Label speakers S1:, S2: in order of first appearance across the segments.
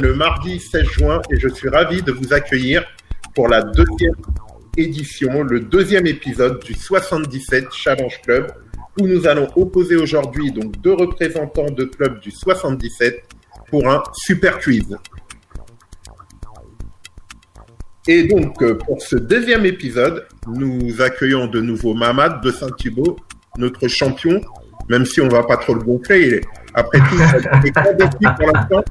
S1: le mardi 16 juin et je suis ravi de vous accueillir pour la deuxième édition, le deuxième épisode du 77 Challenge Club où nous allons opposer aujourd'hui donc deux représentants de club du 77 pour un super quiz. Et donc, euh, pour ce deuxième épisode, nous accueillons de nouveau Mamad de Saint-Thibault, notre champion, même si on va pas trop le gonfler. Après tout, il filles pour l'instant.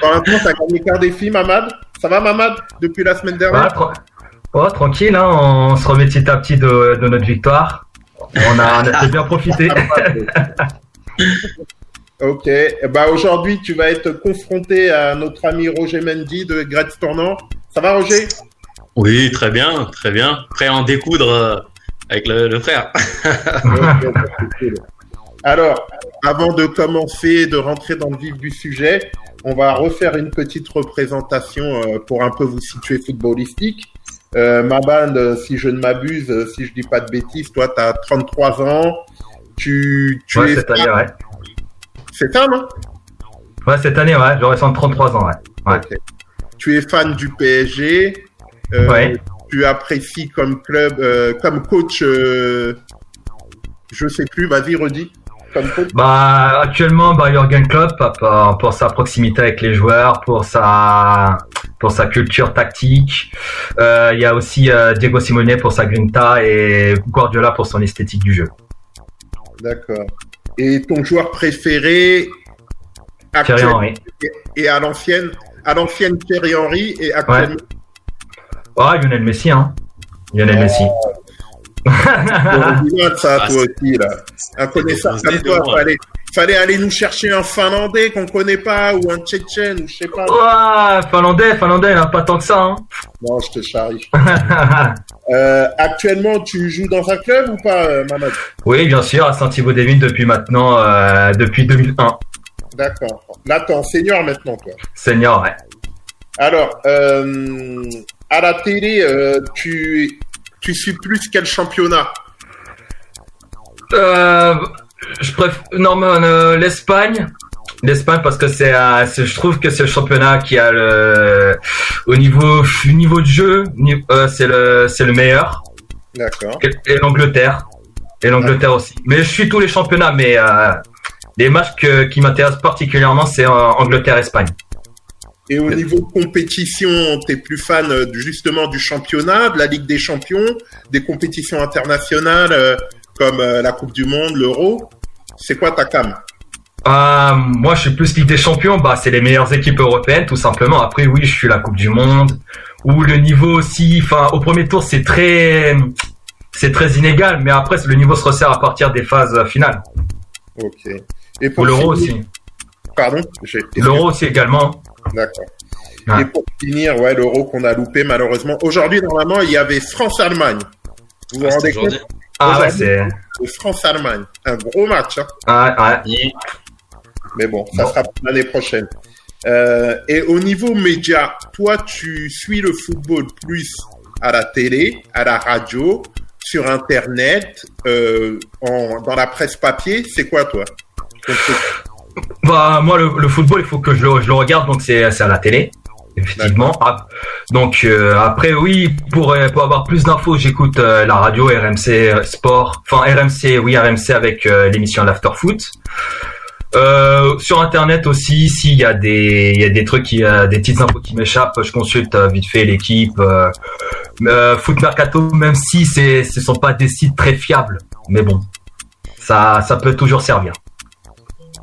S1: Pour l'instant, tu as gagné quart des filles, Mamad. Ça va, Mamad, depuis la semaine dernière?
S2: Ouais, tra- oh, tranquille, hein, on se remet petit à petit de, de notre victoire. On a, on a bien profité.
S1: Ok. Ben, aujourd'hui, tu vas être confronté à notre ami Roger Mendy de Gretz Tournant. Ça va, Roger?
S3: Oui, très bien, très bien. Prêt à en découdre euh, avec le, le frère.
S1: Ok, bah. Alors, avant de commencer, de rentrer dans le vif du sujet, on va refaire une petite représentation euh, pour un peu vous situer footballistique. Euh, ma bande, euh, si je ne m'abuse, euh, si je dis pas de bêtises, toi, tu as 33 ans. Tu, tu
S2: Ouais,
S1: es
S2: cette année, ouais.
S1: C'est ça, non?
S2: Ouais, cette année, ouais, j'aurais 33 ans, ouais. Ouais.
S1: Tu es fan du PSG. Euh,
S2: Ouais.
S1: Tu apprécies comme club, euh, comme coach. Euh, je sais plus. Vas-y, redis. Comme coach.
S2: Bah, actuellement, bah, Jürgen Klopp, pour, pour sa proximité avec les joueurs, pour sa, pour sa culture tactique. Euh, Il y a aussi euh, Diego Simone pour sa grinta et Guardiola pour son esthétique du jeu.
S1: D'accord. Et ton joueur préféré
S2: Thierry Henry.
S1: et, et à l'ancienne, à l'ancienne Thierry Henry et actuellement?
S2: Ah, Lionel Messi, hein. Lionel
S1: Oh.
S2: Messi.
S1: Ça,
S3: Ah,
S1: toi aussi, là. Un connaisseur comme toi,
S3: moi.
S1: fallait, fallait aller nous chercher un Finlandais qu'on connaît pas ou un Tchétchène ou je sais pas.
S2: Ouah, Finlandais, Finlandais, il a pas tant que ça, hein.
S1: Non, je te charrie. Euh, actuellement, tu joues dans un club ou pas, euh, Mamad
S2: oui, bien sûr, à Saint-Thibaud-des-Vignes depuis maintenant, euh, depuis 2001.
S1: D'accord. Là, t'es en senior maintenant, toi.
S2: Senior, ouais.
S1: Alors, euh, à la télé, tu, tu suis plus quel championnat
S2: Euh, je préfère normalement euh, l'Espagne. L'Espagne parce que c'est, euh, je trouve que c'est le championnat qui a le au niveau au niveau de jeu, euh, c'est le c'est le meilleur.
S1: D'accord.
S2: Et, et l'Angleterre et l'Angleterre aussi. Mais je suis tous les championnats, mais euh, les matchs que- qui m'intéressent particulièrement c'est Angleterre-Espagne.
S1: Et au niveau compétition, t'es plus fan euh, justement du championnat, de la Ligue des Champions, des compétitions internationales euh, comme euh, la Coupe du Monde, l'Euro. C'est quoi ta cam?
S2: Euh, moi, je suis plus Ligue des Champions. Bah, c'est les meilleures équipes européennes, tout simplement. Après, oui, je suis la Coupe du Monde. Où le niveau aussi, enfin, au premier tour, c'est très, c'est très inégal. Mais après, le niveau se resserre à partir des phases finales.
S1: Ok. Et
S2: Pour l'Euro aussi.
S1: Pardon
S2: L'Euro aussi également.
S1: D'accord.
S2: Ouais.
S1: Et pour finir, ouais, l'Euro qu'on a loupé malheureusement. Aujourd'hui, normalement, il y avait France-Allemagne. Vous vous
S3: Ah,
S1: rendez compte.
S2: Ah ouais, c'est,
S1: France-Allemagne. Un gros match, hein.
S2: ouais.
S1: mais bon, ça
S2: Bon.
S1: sera pour l'année prochaine. Euh, et au niveau média, toi, tu suis le football plus à la télé, à la radio, sur Internet, euh, en, dans la presse papier. C'est quoi, toi
S2: Bah, moi, le, le football, il faut que je le, je le regarde, donc c'est, c'est à la télé. Effectivement. Ah, donc euh, après oui pour euh, pour avoir plus d'infos j'écoute euh, la radio RMC Sport enfin RMC oui RMC avec euh, l'émission l'After Foot Euh, sur internet aussi s'il y a des il y a des trucs qui euh, des petites infos qui m'échappent je consulte vite fait l'équipe Foot Mercato même si c'est ce sont pas des sites très fiables mais bon ça ça peut toujours servir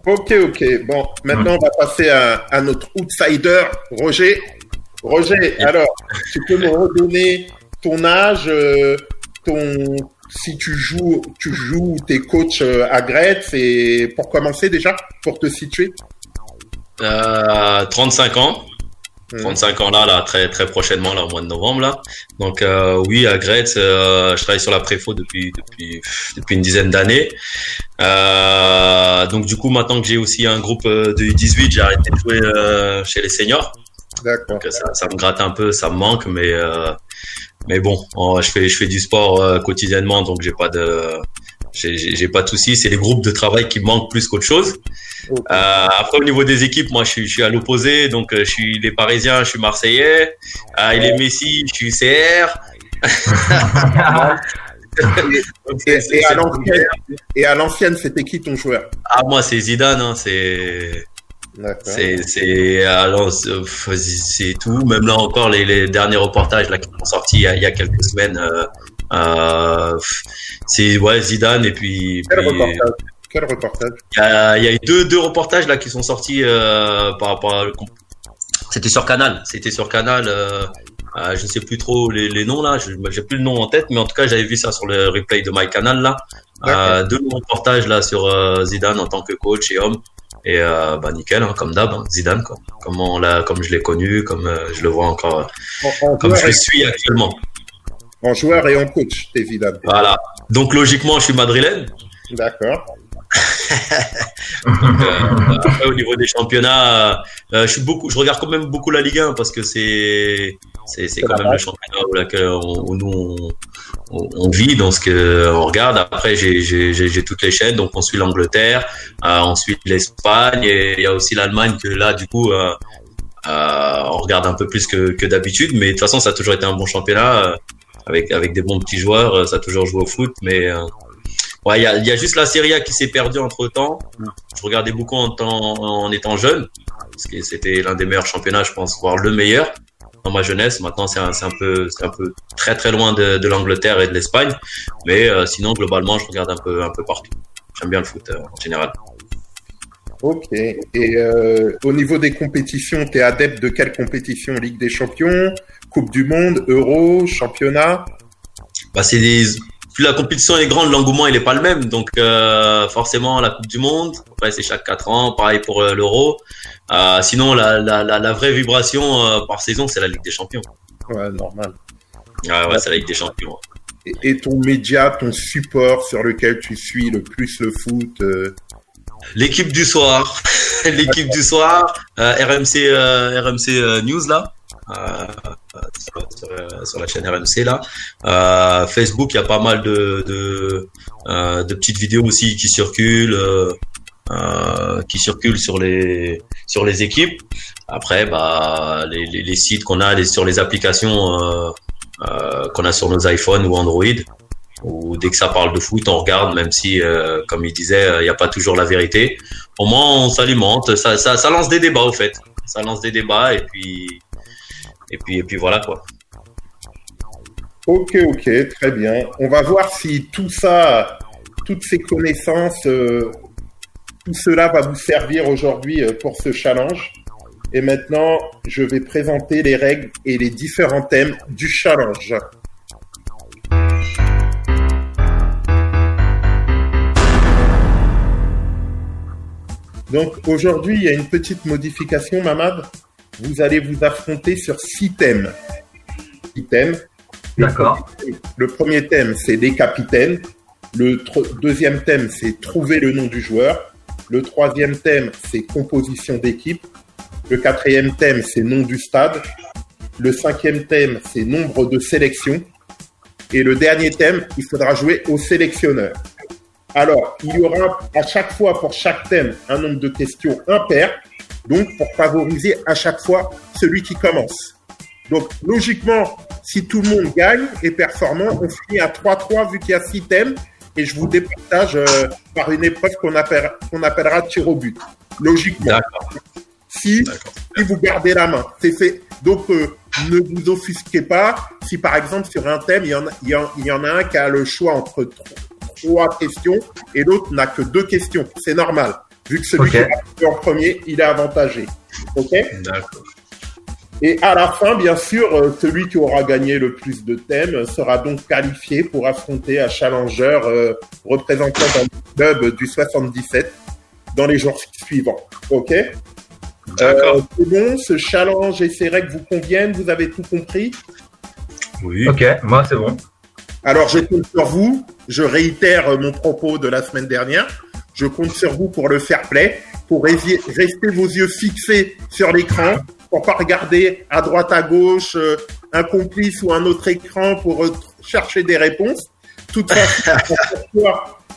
S1: Ok, ok. Bon, maintenant, on va passer à, à notre outsider, Roger. Roger, alors, tu peux me redonner ton âge, euh, ton si tu joues, tu joues, t'es coach euh, à Gretz et pour commencer déjà, pour te situer?
S3: Euh, 35 ans.
S1: Mhm.
S3: 35 ans là, là, très très prochainement, là, au mois de novembre là. Donc euh, oui, à Gretz, euh, je travaille sur la préfo depuis depuis depuis une dizaine d'années. Euh, donc du coup, maintenant que j'ai aussi un groupe euh, de U18, j'ai arrêté de jouer euh, chez les seniors.
S1: D'accord.
S3: Donc ça, ça me gratte un peu, ça me manque, mais euh, mais bon, je fais je fais du sport quotidiennement, donc j'ai pas de j'ai pas de soucis. C'est les groupes de travail qui manquent plus qu'autre chose. Euh, après, au niveau des équipes, moi, je suis, je suis à l'opposé. Donc, euh, je suis les Parisiens, je suis Marseillais. Euh, il est Messi, je suis CR.
S1: et, à l'ancienne, c'était qui ton joueur?
S3: Ah, moi, c'est Zidane. Hein, c'est c'est c'est alors c'est tout. Même là encore, les, les derniers reportages là qui sont sortis il y a, il y a quelques semaines. Euh, c'est ouais Zidane et puis.
S1: Quel reportage Quel reportage
S3: Il y a, il y a eu deux deux reportages là qui sont sortis euh, par rapport à. C'était sur Canal. C'était sur Canal. Euh, euh, je ne sais plus trop les, les noms là, j'ai plus le nom en tête, mais en tout cas j'avais vu ça sur le replay de MyCanal là. Euh, deux reportages là sur euh, Zidane en tant que coach et homme. Et euh, bah nickel, hein, comme d'hab, hein, Zidane quoi. Comme on comme je l'ai connu, comme euh, je le vois encore, comme je le suis actuellement.
S1: En joueur et en coach, Zidane.
S3: Voilà. Donc logiquement, je suis madrilène.
S1: D'accord.
S3: Donc, euh, au niveau des championnats, euh, je suis beaucoup, je regarde quand même beaucoup la Ligue 1 parce que c'est c'est c'est quand même le championnat où, nous on, on, vit dans ce que on regarde. Après, j'ai j'ai j'ai toutes les chaînes, donc on suit l'Angleterre, euh, on suit l'Espagne et il y a aussi l'Allemagne que là, du coup. Euh, euh, on regarde un peu plus que, que d'habitude, mais de toute façon, ça a toujours été un bon championnat euh, avec avec des bons petits joueurs. euh, Ça a toujours joué au foot, mais euh, ouais, il y a, y a juste la Serie A qui s'est perdue entre temps. Je regardais beaucoup en, temps, en étant jeune, parce que c'était l'un des meilleurs championnats, je pense, voire le meilleur dans ma jeunesse. Maintenant, c'est un, un peu, un peu très très loin de, de l'Angleterre et de l'Espagne, mais euh, sinon globalement, je regarde un peu un peu partout. J'aime bien le foot euh, en général.
S1: Ok. Et euh, au niveau des compétitions, t'es adepte de quelle compétition? Ligue des Champions, Coupe du Monde, Euro, Championnat?
S3: Bah, c'est des plus la compétition est grande, l'engouement il est pas le même. Donc euh, forcément la Coupe du Monde, après c'est chaque quatre ans, pareil pour euh, l'Euro. Euh, sinon la, la, la, la, vraie vibration euh, par saison c'est la Ligue des Champions.
S1: Ouais, normal.
S3: Ah ouais, c'est la Ligue des Champions.
S1: Et, et, ton média, ton support sur lequel tu suis le plus le foot euh...
S3: L'équipe du soir, l'équipe du soir, euh, RMC RMC News là. Sur, la chaîne RMC là. Euh, Facebook, il y a pas mal de, de, euh, petites vidéos aussi qui circulent, euh, qui circulent sur les sur les équipes. Après, bah les, sites qu'on a sur les applications qu'on a sur nos iPhones ou Android. Ou dès que ça parle de foot, on regarde, même si, comme il disait, il n'y a pas toujours la vérité. Au moins, on s'alimente. Ça, ça, ça lance des débats, au fait. Ça lance des débats et puis et puis, et puis voilà quoi.
S1: Ok, ok, très bien. On va voir si tout ça, toutes ces connaissances, euh, tout cela va vous servir aujourd'hui pour ce challenge. Et maintenant, je vais présenter les règles et les différents thèmes du challenge. Donc aujourd'hui, il y a une petite modification, Mamad vous allez vous affronter sur six thèmes. Six thèmes.
S2: D'accord.
S1: Le premier thème, c'est les capitaines. Le deuxième thème, c'est trouver le nom du joueur. Le troisième thème, c'est composition d'équipe. Le quatrième thème, c'est nom du stade. Le cinquième thème, c'est nombre de sélections. Et le dernier thème, il faudra jouer au sélectionneur. Alors, il y aura à chaque fois pour chaque thème un nombre de questions impair donc pour favoriser à chaque fois celui qui commence. Donc logiquement, si tout le monde gagne et performant, on finit à 3-3 vu qu'il y a 6 thèmes et je vous départage euh, par une épreuve qu'on appelle, qu'on appellera tir au but. Logiquement. Si, si vous gardez la main, c'est fait. Donc euh, ne vous offusquez pas. Si par exemple sur un thème, il y en a, il y en, il y en a un qui a le choix entre trois questions et l'autre n'a que deux questions. C'est normal. Vu que celui okay. qui a en premier, il est avantagé. OK
S3: D'accord.
S1: Et à la fin, bien sûr, celui qui aura gagné le plus de thèmes sera donc qualifié pour affronter un challenger euh, représentant le club du 77 dans les jours suivants. OK
S3: D'accord. Euh,
S1: c'est bon, ce challenge et ces règles vous conviennent Vous avez tout compris?
S3: Oui.
S2: Ok, moi c'est bon.
S1: Alors je compte sur vous. Je réitère mon propos de la semaine dernière. Je compte sur vous pour le fair play, pour rester vos yeux fixés sur l'écran, pour pas regarder à droite, à gauche, euh, un complice ou un autre écran pour chercher des réponses. Toute façon,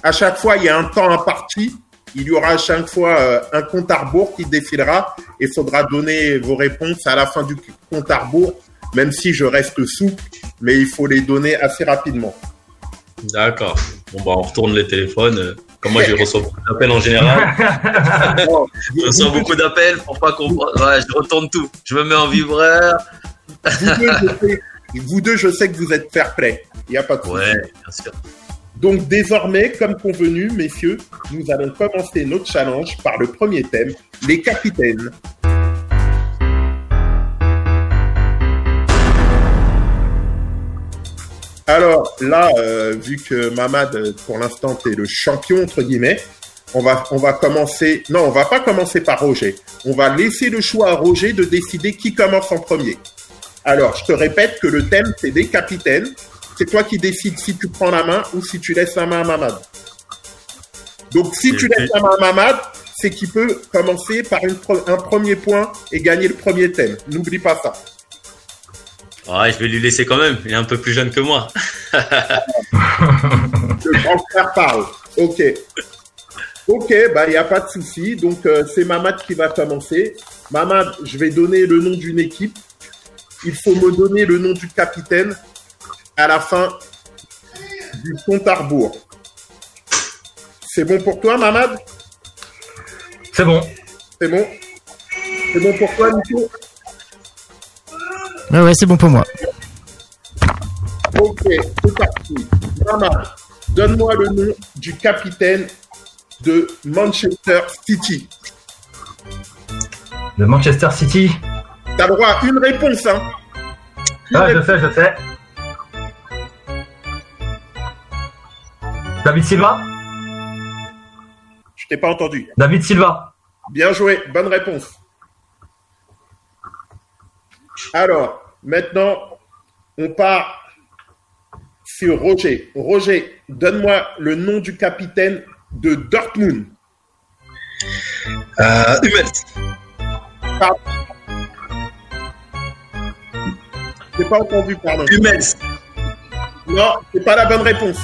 S1: À chaque fois, il y a un temps imparti. Il y aura à chaque fois euh, un compte à rebours qui défilera et il faudra donner vos réponses à la fin du compte à rebours, même si je reste souple, mais il faut les donner assez rapidement.
S3: D'accord. Bon, bah, on retourne les téléphones. Comme moi, je reçois beaucoup d'appels en général. je reçois beaucoup d'appels pour pas qu'on. Ouais, je retourne tout. Je me mets en vibreur.
S1: vous, deux, je sais, que vous êtes fair play. Il n'y a pas de
S3: Ouais, bien sûr.
S1: Donc désormais, comme convenu, messieurs, nous allons commencer notre challenge par le premier thème, les capitaines. Alors là, euh, vu que Mamad, pour l'instant, es le champion, entre guillemets, on va, on va commencer... Non, on va pas commencer par Roger. On va laisser le choix à Roger de décider qui commence en premier. Alors, je te répète que le thème, c'est des capitaines. C'est toi qui décides si tu prends la main ou si tu laisses la main à Mamad. Donc, si tu laisses la main à Mamad, c'est qu'il peut commencer par un premier point et gagner le premier thème. N'oublie pas ça.
S3: Ouais, je vais lui laisser quand même. Il est un peu plus jeune que moi.
S1: le grand frère parle. Ok. Ok, bah il n'y a pas de souci. Donc euh, c'est Mamad qui va commencer. Mamad, je vais donner le nom d'une équipe. Il faut me donner le nom du capitaine à la fin du compte à rebours. C'est bon pour toi, Mamad?
S2: C'est bon.
S1: C'est bon? C'est bon pour toi, Nico?
S4: Ouais, ouais, c'est bon pour moi.
S1: Ok, c'est parti. Mamad, donne-moi le nom du capitaine de Manchester City.
S2: De Manchester City?
S1: T'as droit à une réponse, hein
S2: Ah, je sais, je sais. David Silva?
S1: Je t'ai pas entendu.
S2: David Silva.
S1: Bien joué, bonne réponse. Alors, maintenant, on part sur Roger. Roger, donne-moi le nom du capitaine de Dortmund.
S3: Euh, Hummels.
S1: Pardon. J'ai pas entendu, pardon.
S3: Hummels.
S1: Non, c'est pas la bonne réponse.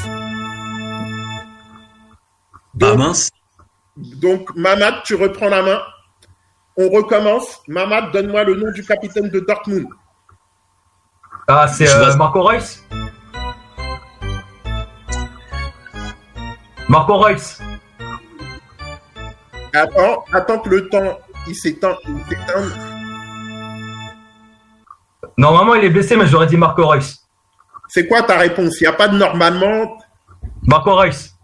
S3: Donc, ah mince.
S1: Donc, Mamad, tu reprends la main. On recommence. Mamad, donne-moi le nom du capitaine de Dortmund.
S2: Ah, c'est euh, Marco Reus Marco Reus.
S1: Attends, attends que le temps il s'éteint.
S2: Normalement, il est blessé, mais j'aurais dit Marco Reus.
S1: C'est quoi ta réponse? Il n'y a pas de normalement?
S2: Marco Reus.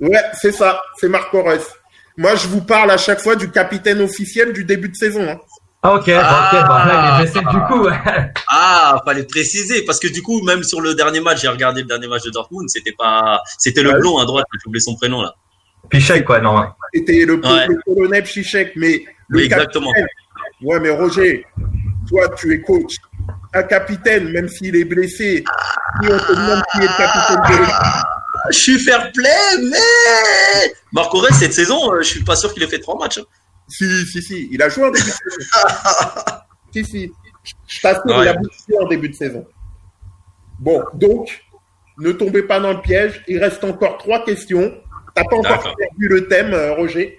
S1: Ouais, c'est ça, c'est Marco Reus. Moi, je vous parle à chaque fois du capitaine officiel du début de saison. Hein.
S2: Ah, ok, ah, ok, bah là, il est blessé du coup. Ouais.
S3: Ah, fallait préciser, parce que du coup, même sur le dernier match, j'ai regardé le dernier match de Dortmund, c'était pas, c'était le blond à droite, j'ai oublié son prénom là.
S2: Pichek, quoi, non.
S1: C'était le, le, colonel Pichek, mais le
S3: oui, exactement.
S1: Ouais, mais Roger, toi, tu es coach. Un capitaine, même s'il est blessé, si on te demande qui est le capitaine de l'équipe,
S3: je suis fair play, mais Marc Aurel, cette saison, euh, je suis pas sûr qu'il ait fait trois matchs. Hein.
S1: Si, si, si, il a joué en début de saison. si, si, je t'assure, il a joué en début de saison. Bon, donc, ne tombez pas dans le piège. Il reste encore trois questions. T'as pas encore perdu le thème, euh, Roger.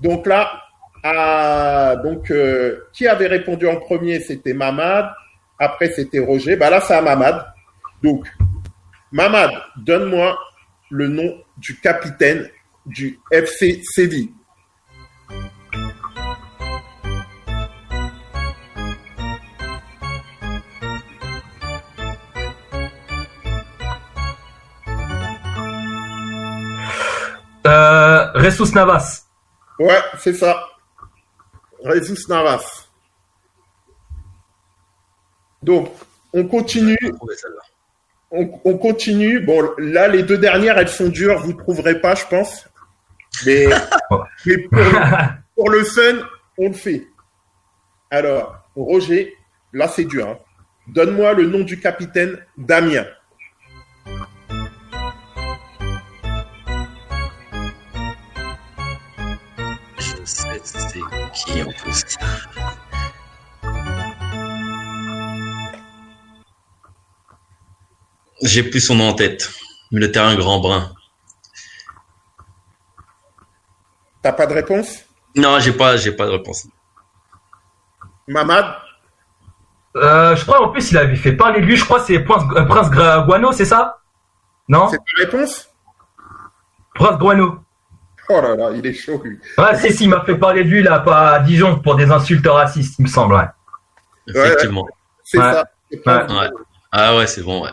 S1: Donc là, à, donc, euh, qui avait répondu en premier C'était Mamad. Après, c'était Roger. Bah là, c'est à Mamad. Donc, Mamad, donne-moi le nom du capitaine du FC Séville.
S2: Euh, Ressus Navas.
S1: Ouais, c'est ça. Ressus Navas. Donc, on continue. On, continue. Bon, là, les deux dernières, elles sont dures. Vous ne trouverez pas, je pense. Mais, pour, le fun, on le fait. Alors, Roger, là, c'est dur. Hein. Donne-moi le nom du capitaine Damien.
S3: c'est qui en plus J'ai plus son nom en tête, mais le terrain grand brun.
S1: T'as pas de réponse?
S3: Non, j'ai pas, j'ai pas de réponse.
S1: Mamad?
S2: Euh, je crois en plus il avait fait parler de lui. Je crois que c'est Prince, Prince Guano, c'est ça? Non?
S1: C'est ta réponse?
S2: Prince Guano.
S1: Oh là là, il est chaud, lui.
S2: Ouais, si, si, il m'a fait parler de lui là, pas à Dijon pour des insultes racistes, il me semble. Ouais.
S3: Effectivement.
S1: C'est
S2: Ouais.
S1: ça. C'est pas-
S2: Ouais.
S3: Ouais. Ah ouais, c'est bon, ouais.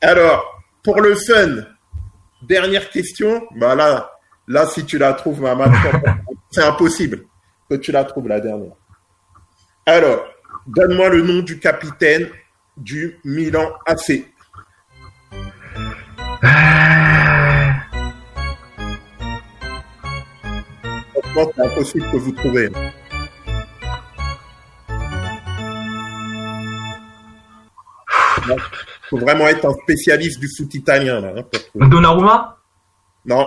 S1: Alors, pour le fun, dernière question. Bah là, là, si tu la trouves, Mamad, c'est impossible que tu la trouves la dernière. Alors, donne-moi le nom du capitaine du Milan AC. Impossible que vous trouviez. Il faut vraiment être un spécialiste du foot italien là, hein.
S2: Donnarumma?
S1: Non.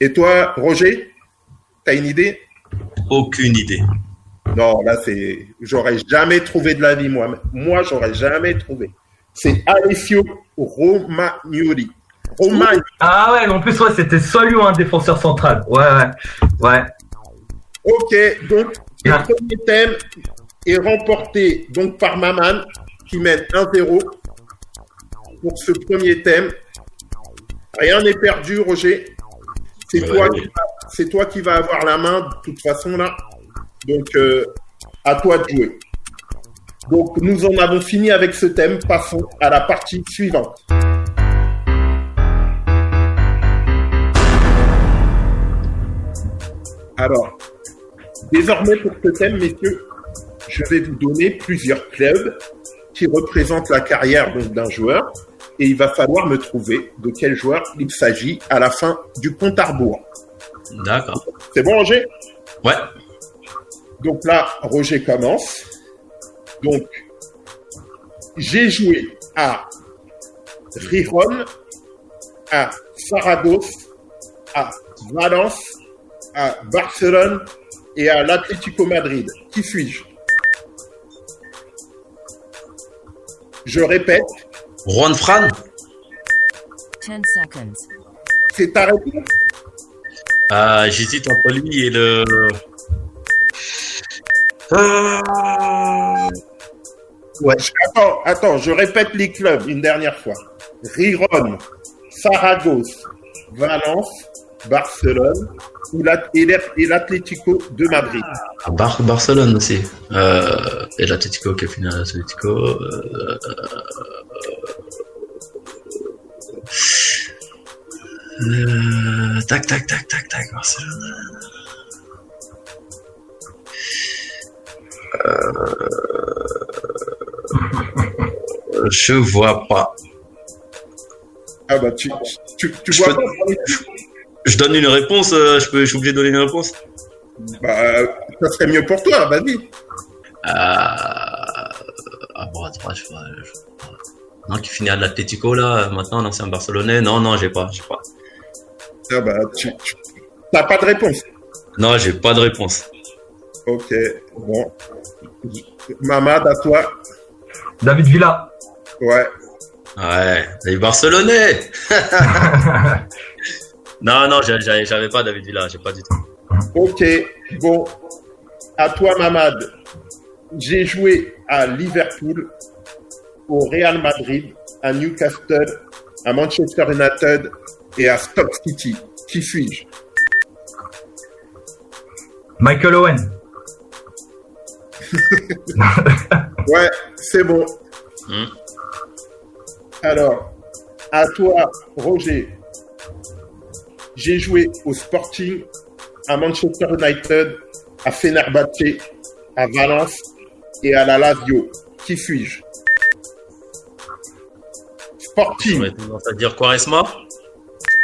S1: Et toi, Roger, t'as une idée?
S3: Aucune idée.
S1: Non, là, c'est. J'aurais jamais trouvé de la vie, moi. Moi, j'aurais jamais trouvé. C'est Alessio Romagnoli. Romagnoli.
S2: Ah ouais, en plus, ouais, c'était soit lui ou un défenseur central. Ouais, ouais. Ouais.
S1: Ok, donc, le
S2: Ah.
S1: premier thème est remporté donc par Maman, qui mène 1-0 pour ce premier thème. Rien n'est perdu, Roger. C'est toi, c'est toi qui vas avoir la main, de toute façon, là. Donc, euh, à toi de jouer. Donc, nous en avons fini avec ce thème. Passons à la partie suivante. Alors, désormais pour ce thème, messieurs, je vais vous donner plusieurs clubs qui représentent la carrière d'un joueur et il va falloir me trouver de quel joueur il s'agit à la fin du compte à rebours.
S3: D'accord.
S1: C'est bon, Roger?
S3: Ouais.
S1: Donc là, Roger commence. Donc, j'ai joué à Rijon, à Saragosse, à Valence, à Barcelone et à l'Atlético Madrid. Qui suis-je? Je répète,
S3: Juan Fran
S4: 10 seconds.
S1: c'est ta réponse?
S3: Ah, J'hésite entre lui et le.
S1: Ouais. je- Attends, attends, je répète les clubs une dernière fois. Riron, Saragosse, Valence, Barcelone ou l'Atlético de Madrid.
S3: Bar Barcelone aussi. Euh, et l'Atletico qui a fini à l'Atletico. Euh, euh, tac, tac, tac, tac, tac, Barcelone. Euh, je vois pas.
S1: Ah bah tu, tu, tu
S3: Je
S1: vois
S3: peux-
S1: pas
S3: Je donne une réponse, euh, je, peux, je suis obligé de donner une réponse
S1: bah, ça serait mieux pour toi, vas-y.
S3: Euh, à droite, droite, je vois. je- Non, qui finit à l'Atletico là, maintenant, l'ancien Barcelonais. Non, non, j'ai pas, j'ai pas.
S1: Ah bah tu, t'as pas de réponse.
S3: Non, j'ai pas de réponse.
S1: Ok, bon. Mamad, à toi.
S2: David Villa.
S1: Ouais.
S3: Ouais, les Barcelonais. non, non, j'a- j'a- j'avais pas David Villa, j'ai pas du tout.
S1: Ok, bon. À toi, Mamad. J'ai joué à Liverpool, au Real Madrid, à Newcastle, à Manchester United et à Stoke City. Qui suis-je?
S2: Michael Owen.
S1: Ouais, c'est bon.
S3: Hmm.
S1: Alors, à toi, Roger. J'ai joué au Sporting, à Manchester United, à Fenerbahce, à Valence et à la Lazio. Qui suis-je? Sporting,
S3: tendance à dire Quaresma.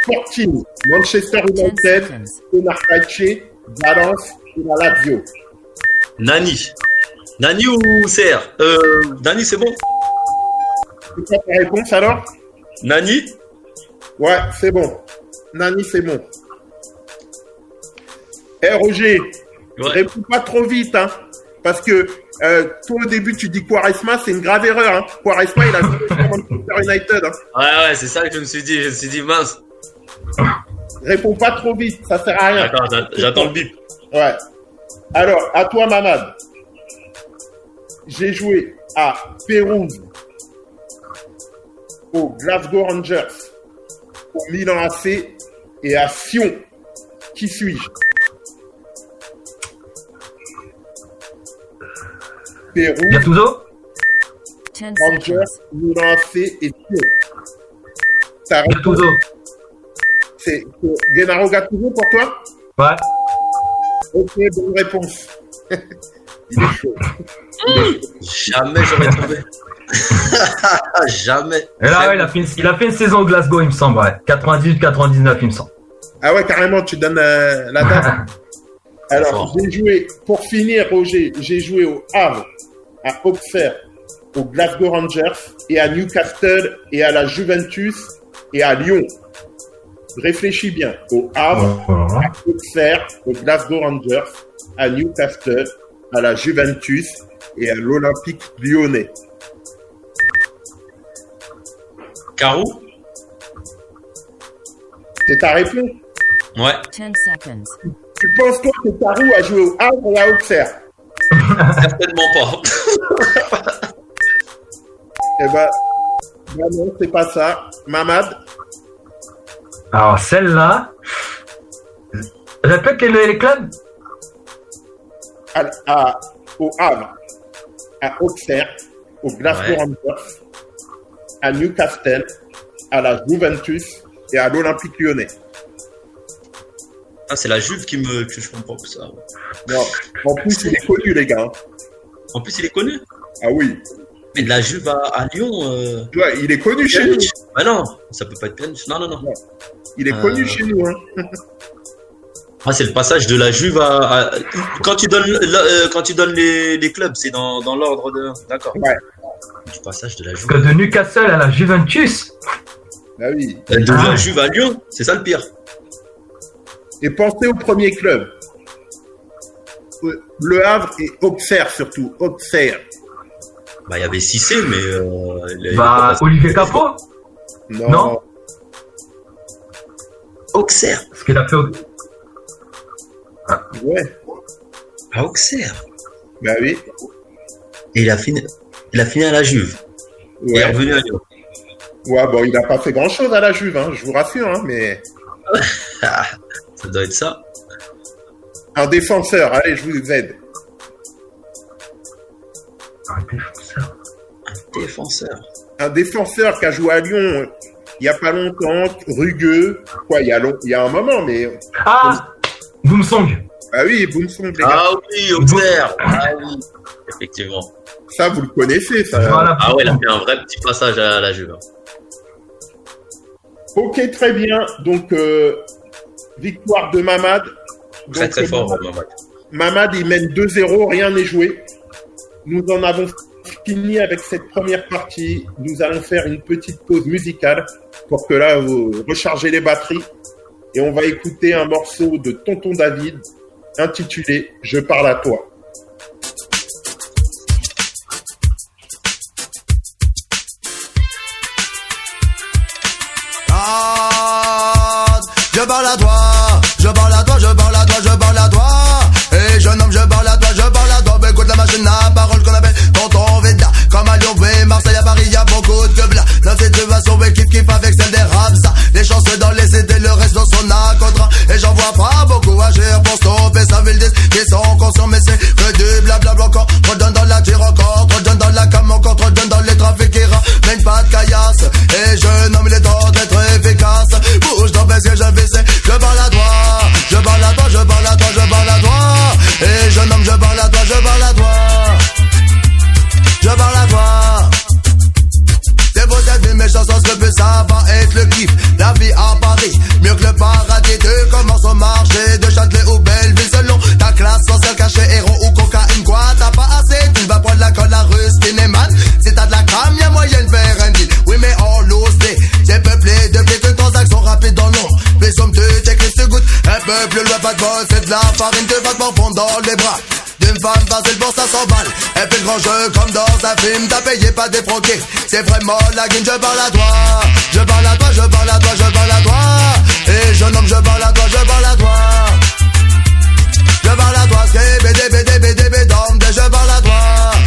S1: Sporting, Manchester
S4: 10
S1: United. Fenerbahce, Valence et la Lazio.
S3: Nani? Nani ou CR euh, Nani, c'est bon
S1: C'est quoi ta réponse alors?
S3: Nani?
S1: Ouais, c'est bon. Nani, c'est bon. Eh Roger,
S3: Ouais.
S1: réponds pas trop vite, hein. Parce que euh, toi au début tu dis Quaresma, c'est une grave erreur. Hein. Quaresma, il a joué Manchester United. Hein.
S3: Ouais, ouais, c'est ça que je me suis dit. Je me suis dit, mince.
S1: Réponds pas trop vite, ça sert à rien.
S3: J'attends le bip.
S1: Ouais. Alors, à toi, Mamad. J'ai joué à Pérouse, au Glasgow Rangers, au Milan AC et à Sion. Qui suis-je? Pérouse,
S2: Gattuso?
S4: 10
S1: Rangers. Milan AC et Sion.
S2: Gattuso.
S1: C'est Gennaro Gattuso pour toi?
S2: Ouais.
S1: Ok, bonne réponse. Il est chaud.
S3: Jamais j'aurais trouvé. Jamais.
S2: Et là, ouais, il a fait une, il a fait une saison au Glasgow, il me semble, ouais. 98-99, il me semble.
S1: Ah ouais, carrément, tu donnes euh, la date. Alors, j'ai joué, pour finir, Roger, j'ai joué au Havre, à Auxerre, au Glasgow Rangers, et à Newcastle, et à la Juventus, et à Lyon. Réfléchis bien. Au Havre, à Auxerre, au Glasgow Rangers, à Newcastle, à la Juventus, et à l'Olympique lyonnais.
S3: Carou
S1: C'est ta réponse?
S3: Ouais.
S4: 10 seconds.
S1: Tu penses toi que Tarou a joué au Havre et à Auxerre?
S3: Certainement pas.
S1: Eh ben, ben non, c'est pas ça. Mamad?
S2: Alors, celle-là. Répète les, les clubs
S1: à, à- au Havre, à Auxerre, au Glasgow
S3: Ouais.
S1: Rangers, à Newcastle, à la Juventus et à l'Olympique lyonnais.
S3: Ah, c'est la Juve qui me. que je comprends ça.
S1: Non, en plus, il est connu, les gars.
S3: En plus, il est connu?
S1: Ah oui.
S3: Mais de la Juve à, à Lyon. Euh...
S1: Ouais, il est connu chez nous.
S3: Ah non, ça peut pas être Pjanic. Non, non, non.
S1: Il est
S3: Euh.
S1: connu chez nous. Hein.
S3: Ah, c'est le passage de la Juve à. à- Quand tu donnes, le- euh, quand tu donnes les, les clubs, c'est dans, dans l'ordre de. D'accord.
S1: Ouais.
S3: Du passage de la Juve.
S2: Que de Newcastle à la Juventus.
S1: Bah oui.
S3: De
S2: Ah.
S3: la Juve à Lyon, c'est ça le pire.
S1: Et pensez au premier club. Le Havre et Auxerre surtout. Auxerre.
S3: Bah, il y avait Cissé, mais. Euh,
S2: Bah. Olivier Capot.
S1: Non.
S2: Non.
S3: Auxerre.
S2: Ce qu'il a fait au...
S1: Ouais.
S3: À Auxerre.
S1: Bah oui.
S3: Et il a fini, il a fini à la Juve. Il est revenu à Lyon.
S1: Ouais, bon, il n'a pas fait grand chose à la Juve, hein, je vous rassure, hein, mais
S3: Ah, ça doit être ça.
S1: un défenseur, allez, je vous aide.
S2: Un défenseur.
S3: Un défenseur.
S1: Qui a joué à Lyon euh, il n'y a pas longtemps, rugueux, quoi, il y a, long- il y a un moment, mais
S2: Ah Boomsong.
S1: ah oui, Boomsong, les gars,
S3: Ah oui, Auxerre. Ah oui, effectivement.
S1: ça vous le connaissez, ça.
S2: Voilà.
S3: Ah ouais, il a fait un vrai petit passage à la Juve.
S1: Ok, très bien. Donc euh, victoire de Mamad.
S3: Très
S1: Donc,
S3: très
S1: euh,
S3: fort,
S1: Mamad,
S3: Mamad.
S1: Mamad, il mène 2-0, rien n'est joué. Nous en avons fini avec cette première partie. Nous allons faire une petite pause musicale pour que là, vous rechargez les batteries. Et on va écouter un morceau de Tonton David intitulé Je parle à toi.
S5: Je parle à toi, je parle à toi, je parle à toi, je parle à toi. Et jeune homme, je parle la machine à parole qu'on appelle tonton Veda. Comme à Lyon, oui, Marseille, à Paris, y a beaucoup de là. Dans cette situation, ouais, kiff kiff avec celle des Rabs. Les chances dans les CD, le reste dans son contrat. Et j'en vois pas beaucoup agir pour stopper sa ville Ils sont conscients, mais c'est que du blablabla encore. Trop dans la tire encore, trop dans la cam encore, trop dans les trafics qui ramènent pas de caillasse. Et jeune homme, il est temps d'être efficace. Bouge dans je vais c'est je parle à toi, je parle à toi, je parle à toi, je parle à toi. Et jeune homme, je parle à toi, je parle à toi. Ça va être le kiff. La vie à Paris, mieux que le paradis. Tu commences au marché de Châtelet ou Belleville selon ta classe sociale cachée, héros ou cocaïne. Quoi, t'as pas assez, tu vas prendre la colle à russe, man. Si t'as de la cam, y'a moyen de faire un deal. Oui, mais on l'ose J'ai peuplé depuis qu'une transaction rapide dans l'ombre. Mais somme tu t'écris, tu goûtes un peu plus loin, pas de bol, c'est de la farine, te vas te dans les bras. D'une femme facile pour ça s'emballe Elle fait le grand jeu comme dans un film T'as payé pas défroqué C'est vraiment la guine Je parle à toi Je parle à toi, je parle à toi, je parle à toi Et jeune homme je parle à toi, je parle à toi Je parle à toi, c'est BD, BD, BD, BD, je parle à toi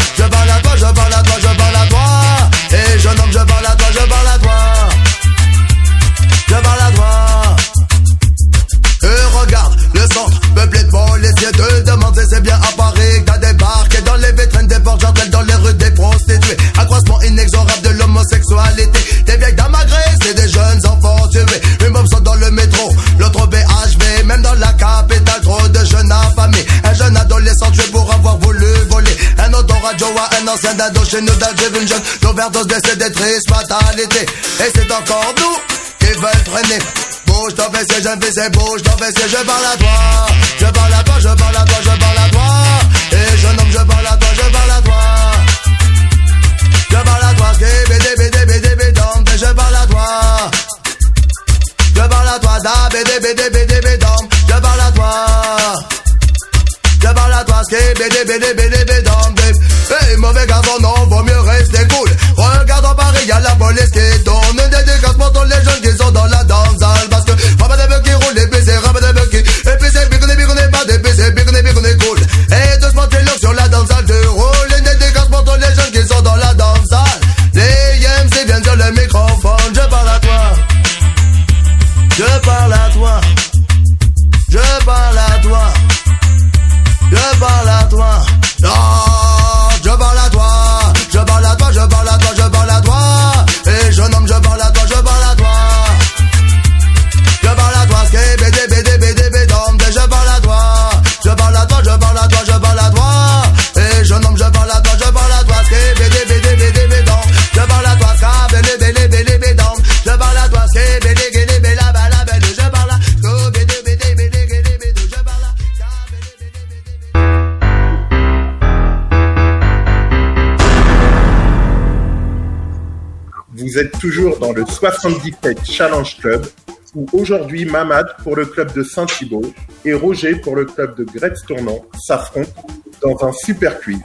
S5: jeune d'overdose décédée triste fatalité et c'est encore nous qui veulent freiner Bouge ton fessier, jeune fils, bouge ton fessier, je parle à toi
S1: 77 Challenge Club, où aujourd'hui Mamad pour le club de Saint-Thibault et Roger pour le club de Gretz Tournant s'affrontent dans un super quiz.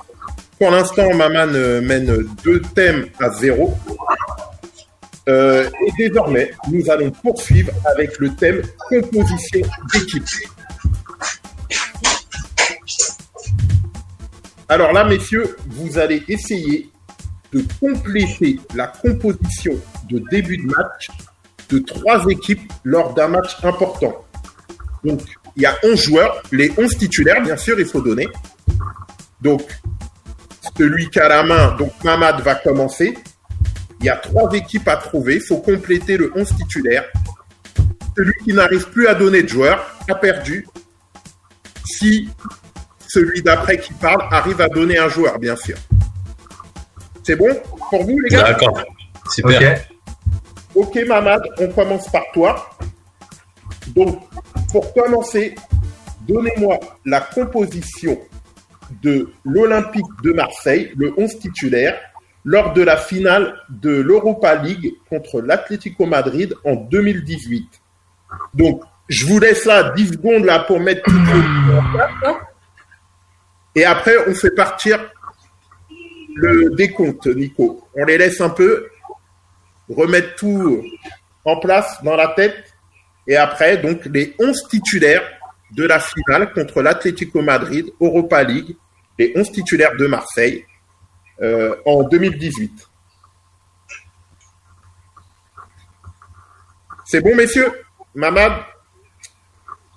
S1: Pour l'instant, Mamad euh, mène deux thèmes à zéro. Euh, et désormais, nous allons poursuivre avec le thème composition d'équipe. Alors là, messieurs, vous allez essayer de compléter la composition de début de match de trois équipes lors d'un match important. Donc, il y a 11 joueurs, les 11 titulaires, bien sûr, il faut donner. Donc, celui qui a la main, donc Mamad va commencer. Il y a trois équipes à trouver, il faut compléter le 11 titulaire. Celui qui n'arrive plus à donner de joueurs a perdu. Si celui d'après qui parle arrive à donner un joueur, bien sûr. C'est bon pour vous, les gars
S3: D'accord. Super.
S2: Ok.
S1: Ok, Mamad, on commence par toi. Donc, pour commencer, donnez-moi la composition de l'Olympique de Marseille, le 11 titulaire, lors de la finale de l'Europa League contre l'Atlético Madrid en 2018. Donc, je vous laisse là 10 secondes là pour mettre tout en place. hein. Et après, on fait partir le décompte, Nico. On les laisse un peu remettre tout en place dans la tête. Et après, donc, les 11 titulaires de la finale contre l'Atlético Madrid, Europa League, les 11 titulaires de Marseille euh, en 2018. C'est bon, messieurs? Mamad?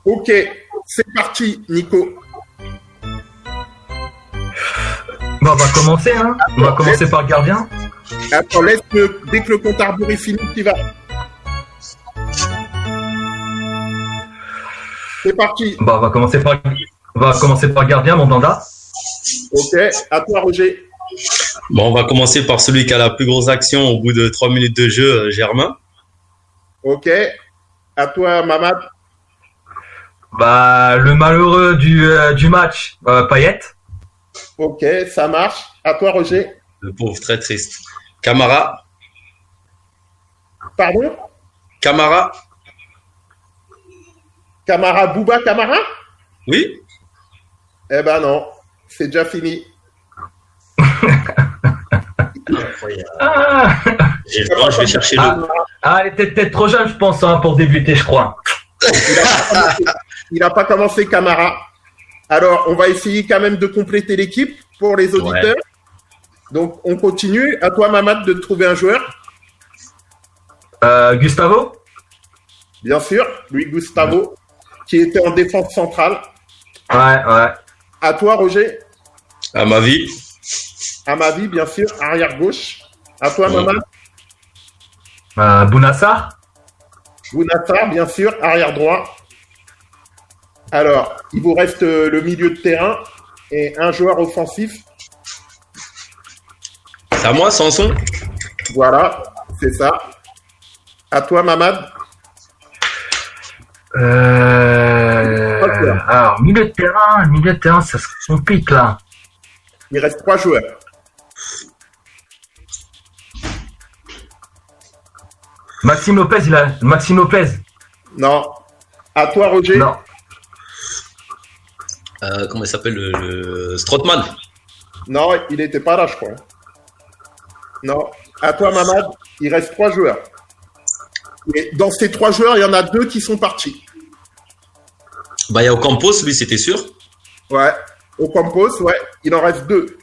S1: Ok, c'est parti, Nico.
S2: Bon, on va commencer, hein. On va commencer par le gardien.
S1: Attends, laisse le, dès que le compte à rebours est fini, tu vas. C'est parti.
S2: Bon, on va commencer par, on va commencer par le gardien, mon danda.
S1: Ok, à toi, Roger.
S3: Bon, on va commencer par celui qui a la plus grosse action au bout de trois minutes de jeu, euh, Germain.
S1: Ok, à toi, Mamad.
S2: Bah, le malheureux du, euh, du match, euh, Payet.
S1: Ok, ça marche. À toi, Roger.
S3: Le pauvre, très triste. Camara.
S1: Pardon?
S3: Camara.
S1: Camara Bouba Camara?
S3: Oui.
S1: Eh ben non, c'est déjà fini.
S3: Incroyable.
S2: Ah,
S3: J'ai le temps, je vais chercher
S2: Ah.
S3: le.
S2: ah, elle était peut-être trop jeune, je pense, hein, pour débuter, je crois.
S1: Il n'a pas commencé Camara. Alors, on va essayer quand même de compléter l'équipe pour les auditeurs. Donc, on continue. À toi, Mamad, de trouver un joueur.
S2: Euh, Gustavo?
S1: Bien sûr, Louis Gustavo, qui était en défense centrale.
S2: Ouais, ouais.
S1: À toi, Roger.
S3: À ma vie.
S1: À ma vie, bien sûr, arrière gauche. À toi,
S3: Ouais.
S1: Mamad.
S2: Euh, Bounassar?
S1: Bounassar, bien sûr, arrière droit. Alors, il vous reste euh, le milieu de terrain et un joueur offensif.
S3: C'est à moi, Samson.
S1: Voilà, c'est ça. À toi, Mamad.
S2: Euh... Alors, milieu de terrain, milieu de terrain, ça se complique là.
S1: Il reste trois joueurs.
S2: Maxime Lopez, il a. Maxime Lopez
S1: Non. À toi, Roger.
S2: Non.
S3: Euh, comment il s'appelle le, le... Strootman?
S1: Non, il n'était pas là, je crois. Non. À toi, Mamad. Il reste trois joueurs. Et dans ces trois joueurs, il y en a deux qui sont partis.
S3: Bah, il y a Ocampos, lui, c'était sûr.
S1: Ouais. Au Campos, ouais. Il en reste deux.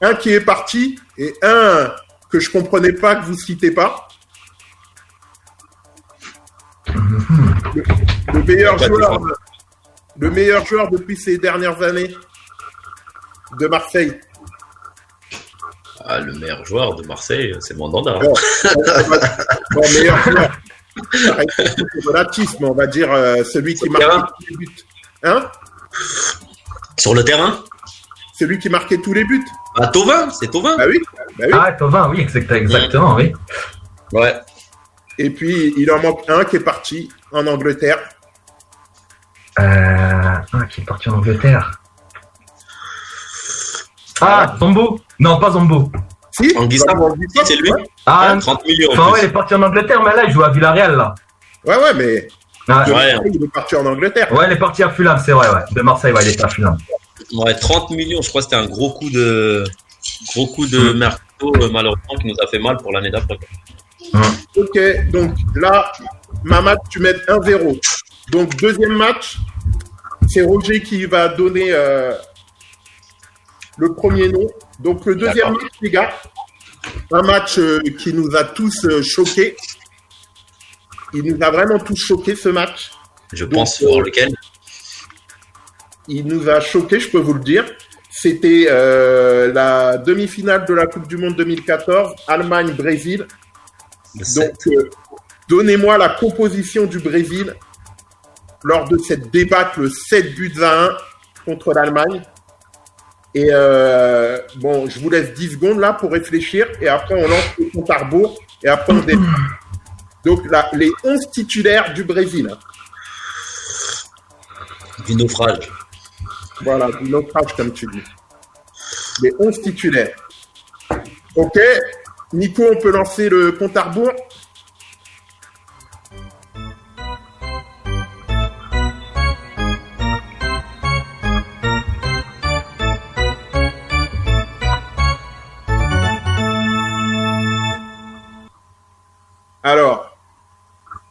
S1: Un qui est parti et un que je comprenais pas que vous citez pas. Le, le meilleur joueur. Le meilleur joueur depuis ces dernières années de Marseille.
S3: Ah, le meilleur joueur de Marseille, c'est Mandanda.
S1: Bon, bon, meilleur joueur. Mais on va dire euh, celui qui marquait
S3: Terrain.
S1: tous les buts. Hein?
S3: Sur le terrain?
S1: Celui qui marquait tous les buts.
S3: Ah, Tovin, c'est Tovin.
S1: Bah oui. Bah oui.
S2: Ah, Tovin, oui, exact- exactement, oui.
S3: Ouais.
S1: Et puis il en manque un qui est parti en Angleterre.
S2: Euh... Ah, qui est parti en Angleterre. Ah, Zombo Non, pas Zombo.
S1: Si
S3: Anguissa.
S1: Anguissa,
S3: C'est lui
S1: Ouais,
S2: Ah,
S3: Hein, 30 millions. en
S2: enfin, ouais, il est parti en Angleterre, mais là, il joue à Villarreal, là.
S1: ouais, ouais, mais
S2: Ouais,
S3: Ouais.
S1: il est parti en Angleterre.
S2: ouais il est parti à Fulham, c'est vrai, ouais. De Marseille, ouais, il est à Fulham.
S3: Ouais, 30 millions, je crois que c'était un gros coup de gros coup de mercato euh, malheureusement qui nous a fait mal pour l'année d'après. quoi.
S1: Ok, donc là, Mamad, tu mets 1-0. Donc deuxième match, c'est Roger qui va donner euh, le premier nom. Donc le deuxième match, les gars, un match euh, qui nous a tous euh, choqués. Il nous a vraiment tous choqués ce match.
S3: Je
S1: Donc,
S3: pense voir lequel?
S1: Il nous a choqués, je peux vous le dire. C'était la demi-finale de la Coupe du Monde 2014, Allemagne-Brésil.
S3: Le 7.
S1: Donc, donnez-moi la composition du Brésil lors de cette débâcle 7 buts à 1 contre l'Allemagne. Et euh, bon, je vous laisse 10 secondes là pour réfléchir et après on lance le compte à rebours et après on débat. Donc là, les 11 titulaires du Brésil.
S3: Du naufrage.
S1: Voilà, du naufrage comme tu dis. Les 11 titulaires. Ok, Nico, on peut lancer le compte à rebours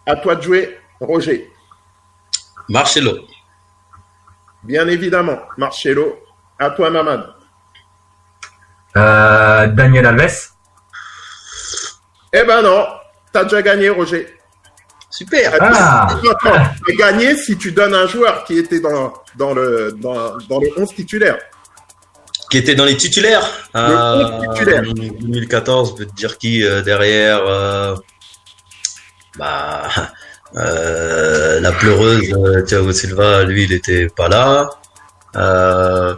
S1: à toi de jouer, Roger.
S3: Marcelo.
S1: Bien évidemment, Marcelo. À toi, Mamad.
S2: Euh, Daniel Alves.
S1: Eh ben non, t'as déjà gagné, Roger.
S3: Super.
S2: Ah.
S1: Attends, t'as gagné si tu donnes un joueur qui était dans, dans, le, dans, dans les 11 titulaires.
S3: Qui était dans les titulaires.
S1: Le onze titulaire.
S3: 2014, je peux te dire qui euh, derrière. Bah, euh, la pleureuse euh, Thiago Silva, lui, il était pas là. Euh,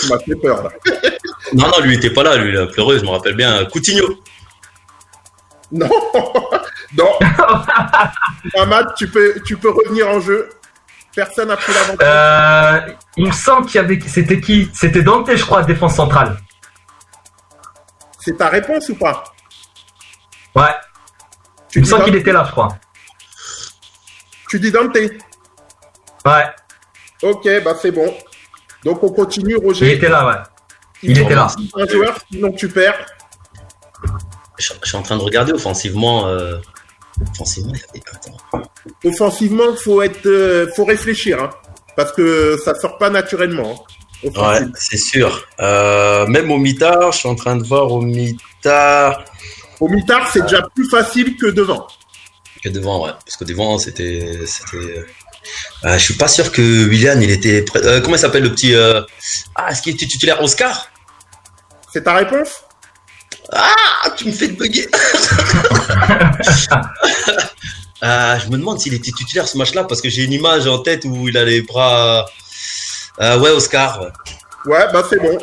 S1: Tu m'as fait peur, là.
S3: non, non, lui, il était pas là. Lui, la pleureuse, je me rappelle bien. Coutinho.
S1: Non, non. Mamad, tu peux, tu peux revenir en jeu. Personne n'a pris l'avantage.
S2: Euh, il me semble qu'il y avait. C'était qui? C'était Dante, je crois, défense centrale.
S1: C'est ta réponse ou pas?
S2: Ouais.
S1: Tu
S2: Il me semble qu'il était là, je crois.
S1: tu dis Dante.
S2: Ouais.
S1: Ok, bah c'est bon. Donc on continue,
S2: Il
S1: Roger.
S2: était là, ouais.
S1: Il
S2: il était là.
S1: Un joueur, sinon tu perds.
S3: Je, je suis en train de regarder offensivement. euh, Offensivement, il y.
S1: Offensivement, faut être, euh, faut réfléchir, hein, parce que ça sort pas naturellement. hein,
S3: Ouais, c'est sûr. Euh, même au mitard, je suis en train de voir au mitard
S1: Au mitard, c'est déjà plus facile que devant.
S3: que devant, ouais. Parce que devant, c'était. c'était... Euh, je suis pas sûr que William, il était. Euh, comment il s'appelle le petit. euh, Ah, est-ce qu'il était titulaire Oscar?
S1: C'est ta réponse?
S3: Ah, tu me fais bugger Ah, Je me demande s'il était titulaire ce match-là parce que j'ai une image en tête où il a les bras. Euh, ouais, Oscar. Ouais,
S1: Ouais, bah c'est bon.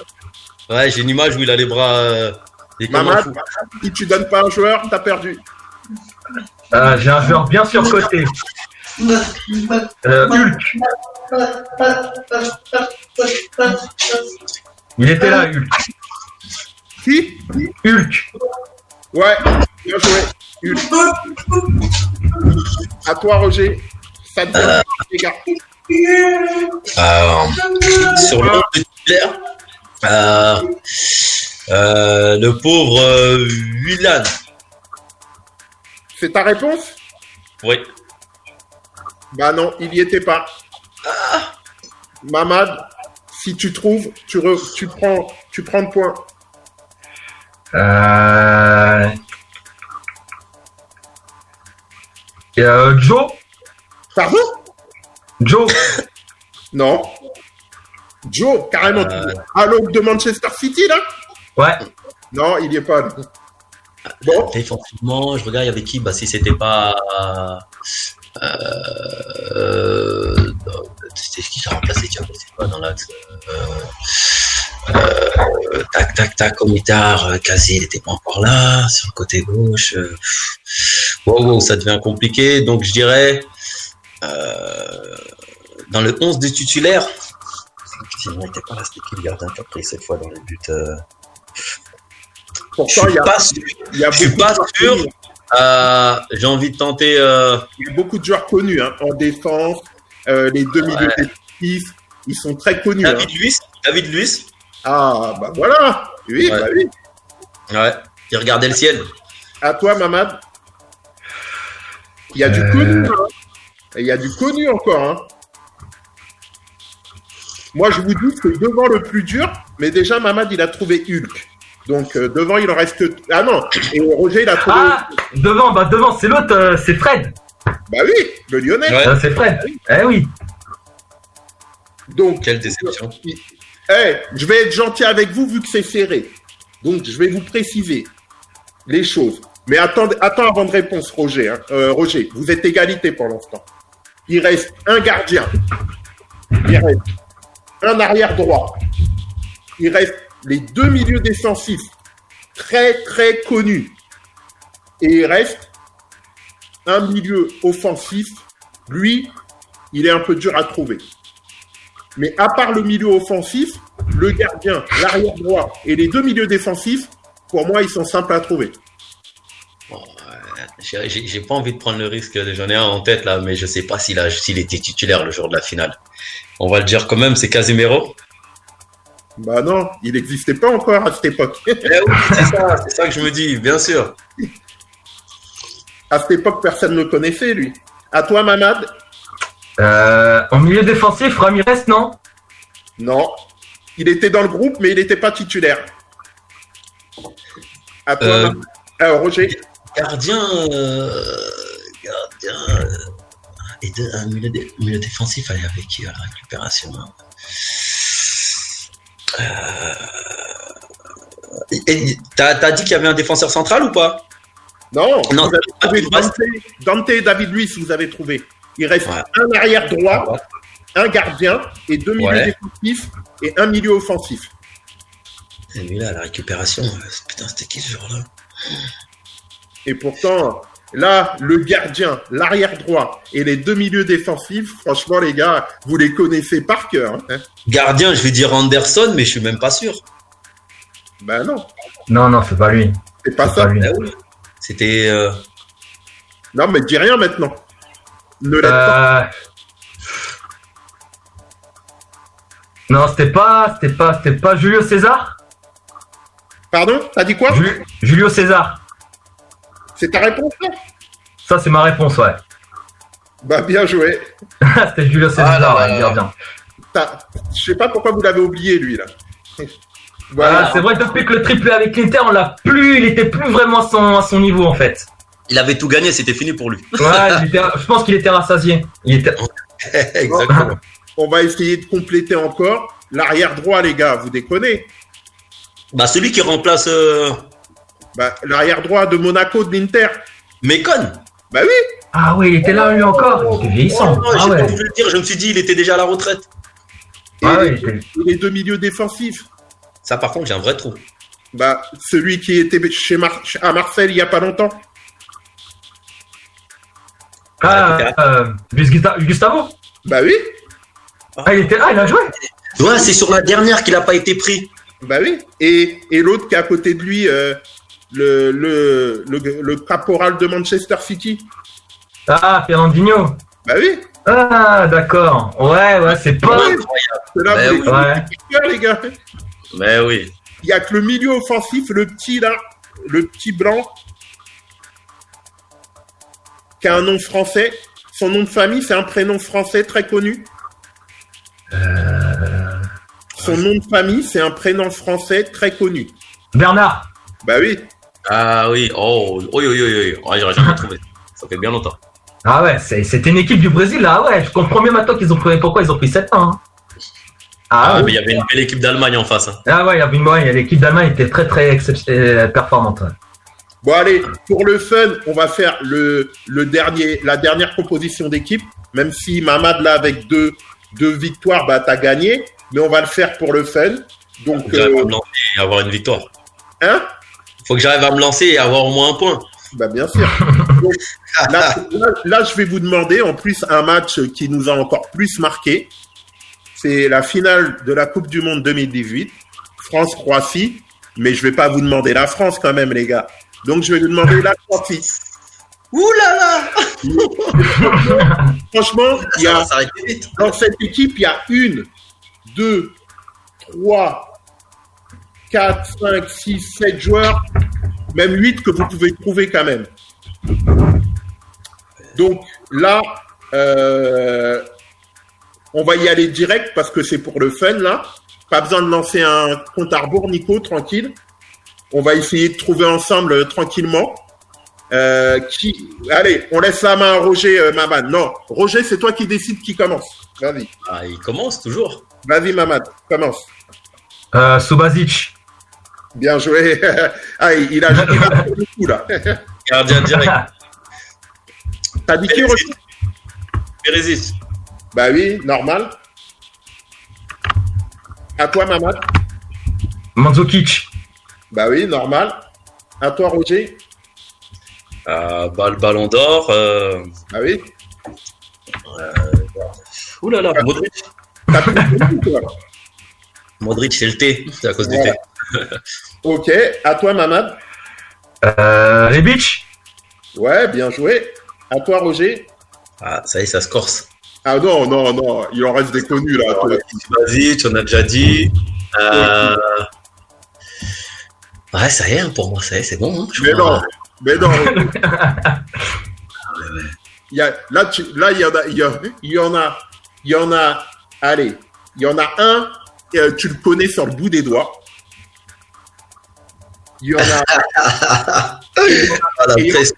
S3: Ouais, j'ai une image où il a les bras. Euh, fou.
S1: si tu donnes pas un joueur, t'as perdu.
S2: Euh, J'ai un joueur bien surcoté. Euh, Hulk. Il était là, Hulk.
S1: Qui?
S2: Hulk.
S1: Ouais, bien joué. Hulk. À toi, Roger. Ça te donne, les gars.
S3: Euh, sur le de titulaire, euh, le pauvre euh, Willan.
S1: C'est ta réponse?
S3: Oui.
S1: Bah non, il y était pas. Mamad, si tu trouves, tu, re- tu prends, tu prends le point.
S2: Euh... et, euh, Joe?
S1: Pardon?
S2: Joe?
S1: Non. Joe, carrément.
S3: Euh.
S1: À l'aube de Manchester City, là?
S2: Ouais.
S1: Non, il y est pas. Bon,
S3: Défensivement, je regarde avec qui? Bah, si c'était pas. Euh, euh, c'était qui qui a remplacé Thiago Silva dans l'axe euh, euh, Tac, tac, tac, au mitard, euh, Kazi, il était pas encore là. Sur le côté gauche. Euh, wow, wow, ça devient compliqué. Donc, je dirais. Euh, dans le 11 des titulaires. Sinon, il n'était pas là, c'était qui le gardien qui a pris cette fois dans le but Je
S1: pourtant, il y
S3: suis
S1: a,
S3: pas sûr.
S1: il y a
S3: je suis pas
S1: de joueurs
S3: sûr.
S1: connus.
S3: Euh, J'ai envie de tenter. Euh,
S1: Il y a beaucoup de joueurs connus hein, en défense. euh, les deux milieux
S3: Ouais.
S1: défensifs, ils sont très connus. hein.
S3: David Luiz. David Luiz.
S1: Ah, bah voilà. Oui,
S3: Ouais.
S1: bah oui.
S3: Ouais. Qui regardait le ciel.
S1: À toi, Mamad. Il y a du connu. hein. Il y a du connu encore. hein. Moi, je vous dis que devant le plus dur, mais déjà, Mamad, il a trouvé Hulk. Donc, euh, devant, il en reste. Ah non, et Roger, il a trouvé.
S2: Ah, devant, bah devant, c'est l'autre, euh, c'est Fred.
S1: Bah oui, le Lyonnais.
S3: Ouais.
S2: Euh, c'est Fred. Eh oui.
S1: Donc,
S3: Quelle déception.
S1: Eh, je vais être gentil avec vous vu que c'est serré. Donc, je vais vous préciser les choses. Mais attendez, attends avant de répondre, Roger. hein. Euh, Roger, vous êtes égalité pour l'instant. Il reste un gardien. Il reste un arrière droit. Il reste les deux milieux défensifs très très connus. Et il reste un milieu offensif. Lui, il est un peu dur à trouver. Mais à part le milieu offensif, le gardien, l'arrière droit et les deux milieux défensifs, pour moi, ils sont simples à trouver.
S3: Euh, j'ai- pas envie de prendre le risque. J'en ai un en tête là, mais je sais pas s'il était titulaire le jour de la finale. On va le dire quand même, c'est Casemiro.
S1: Bah non, il n'existait pas encore à cette époque.
S3: Eh oui, c'est ça, c'est ça que je me dis, bien sûr.
S1: à cette époque, personne ne le connaissait, lui. À toi, Mamad
S2: Euh, en milieu défensif, Ramirez, non?
S1: Non. Il était dans le groupe, mais il n'était pas titulaire. À toi,
S3: Euh,
S1: Roger
S3: Gardien, euh, gardien euh, et de, un milieu, dé- milieu défensif, allez avec qui à la récupération hein Euh, T'as t'as dit qu'il y avait un défenseur central ou pas?
S1: Non,
S3: Non,
S1: vous avez trouvé
S3: il reste-
S1: Dante, David Luiz, vous avez trouvé. Il reste
S3: Ouais.
S1: un arrière droit, un gardien et deux milieux
S3: Ouais.
S1: défensifs et un milieu offensif.
S3: Et lui là, la récupération, euh, putain, c'était qui ce jour-là
S1: Et pourtant, là, le gardien, l'arrière droit et les deux milieux défensifs, franchement, les gars, vous les connaissez par cœur. hein.
S3: Gardien, je vais dire Anderson, mais je suis même pas sûr.
S1: Ben non,
S2: Non, non, c'est pas lui.
S1: c'est pas ça.
S3: oui. C'était. euh,
S1: Non, mais dis rien maintenant. Ne l'aide pas.
S2: Euh, Non, c'était pas, c'était pas, c'était pas Julio César?
S1: Pardon? T'as dit quoi?
S2: Ju- Julio César.
S1: C'est ta réponse là?
S2: Ça, c'est ma réponse, ouais.
S1: Bah bien joué.
S2: c'était Julio César,
S3: Ah là
S2: ouais,
S1: Je sais pas pourquoi vous l'avez oublié lui là.
S2: Ah,
S1: Voilà.
S2: c'est vrai, depuis que le triplé avec l'Inter, on l'a plus, il était plus vraiment à son, à son niveau, en fait.
S3: Il avait tout gagné, c'était fini pour lui.
S2: Ouais, était- je pense qu'il était rassasié. Il était,
S3: Exactement.
S1: On va essayer de compléter encore. L'arrière droit les gars, vous déconnez.
S3: Bah, celui qui remplace euh,
S1: Bah, l'arrière droit de Monaco de l'Inter.
S3: Mécon.
S1: Bah oui.
S2: ah oui, il était là, lui encore. Il était vieillissant.
S3: Oh, non,
S2: Ah ouais.
S3: le dire, je me suis dit, il était déjà à la retraite.
S1: Et
S2: Ah
S1: les, et les deux milieux défensifs.
S3: Ça, par contre, j'ai un vrai trou.
S1: Bah, celui qui était chez Mar- à Marseille il y a pas longtemps.
S2: Ah, euh, Gustavo
S1: Bah oui.
S2: Ah, il était là, il a joué
S3: Ouais, c'est sur la dernière qu'il a pas été pris.
S1: Bah oui. Et, et l'autre qui est à côté de lui, euh, le, le, le, le caporal de Manchester City.
S2: Ah, Fernandinho
S1: Bah oui.
S2: Ah, d'accord. Ouais, ouais, c'est pas...
S1: Ouais. C'est là,
S3: Bah oui.
S1: les-
S2: Ouais.
S1: les les gars.
S3: Mais oui.
S1: Il y a que le milieu offensif, le petit là, le petit blanc, qui a un nom français. Son nom de famille, c'est un prénom français très connu. Son nom de famille, c'est un prénom français très connu.
S2: Bernard
S1: Bah oui.
S3: Ah oui. Oh, oui, oui, oui, oui. J'aurais jamais trouvé. Ça fait bien longtemps.
S2: Ah ouais, c'est- c'était une équipe du Brésil, là. Ah ouais, je comprends mieux maintenant qu'ils ont pris... Pourquoi ils ont pris 7 ans. hein.
S3: Ah,
S2: Ah,
S3: mais
S2: ouais.
S3: il y avait une belle équipe d'Allemagne en face. hein.
S2: Ah ouais, il y avait une ouais, l'équipe d'Allemagne était très très euh, performante. ouais.
S1: Bon allez, pour le fun, on va faire le, le dernier, la dernière composition d'équipe. Même si Mamad là avec deux, deux victoires, bah t'as gagné. Mais on va le faire pour le fun. Donc, euh,
S3: avoir une victoire.
S1: hein?
S3: Faut que j'arrive à me lancer et avoir au moins un point.
S1: Bah bien sûr. Là, là, là, je vais vous demander en plus un match qui nous a encore plus marqué. C'est la finale de la Coupe du Monde 2018, France-Croatie. Mais je vais pas vous demander la France quand même, les gars. Donc je vais vous demander la Croatie.
S3: Ouh là là
S1: Franchement, il y
S3: Ça
S1: a dans cette équipe, il y a une, deux, trois, quatre, cinq, six, sept joueurs, même huit que vous pouvez trouver quand même. Donc là, euh, on va y aller direct parce que c'est pour le fun là. Pas besoin de lancer un compte à rebours, Nico, tranquille. On va essayer de trouver ensemble euh, tranquillement. Euh, qui... Allez, on laisse la main à Roger euh, Mamad. Non, Roger, c'est toi qui décides qui commence. Vas-y,
S3: Ah, il commence toujours.
S1: vas-y Mamad, commence.
S2: Euh, Subasic.
S1: Bien joué. ah, il a il a fait le coup là.
S3: Gardien direct.
S1: T'as dit qui Roger
S3: Perisic.
S1: Bah oui, normal. À toi Mamad.
S2: Mandzukic.
S1: Bah oui, normal. À toi Roger.
S3: Euh, bah, le ballon d'or. Euh...
S1: Bah oui.
S3: Ouh là là, Modric. Modric, c'est le T. C'est à cause du
S1: Voilà.
S3: T.
S1: Ok, à toi Mamad.
S2: Euh, Rebic.
S1: Ouais, bien joué. À toi Roger.
S3: Ah, ça y est, ça se corse.
S1: Ah non, non, non, il en reste des connus là.
S3: Vas-y, tu en as déjà dit. Euh... Ouais, ça y est, hein, pour moi, ça y est, c'est bon. hein,
S1: Mais non, mais non. Il y a, là, tu, là, il y en a- il y en a, il y en a. Allez, il y en a un. Euh, tu le connais sur le bout des doigts. Il y en a,
S3: Ah,
S1: Et-
S3: presse.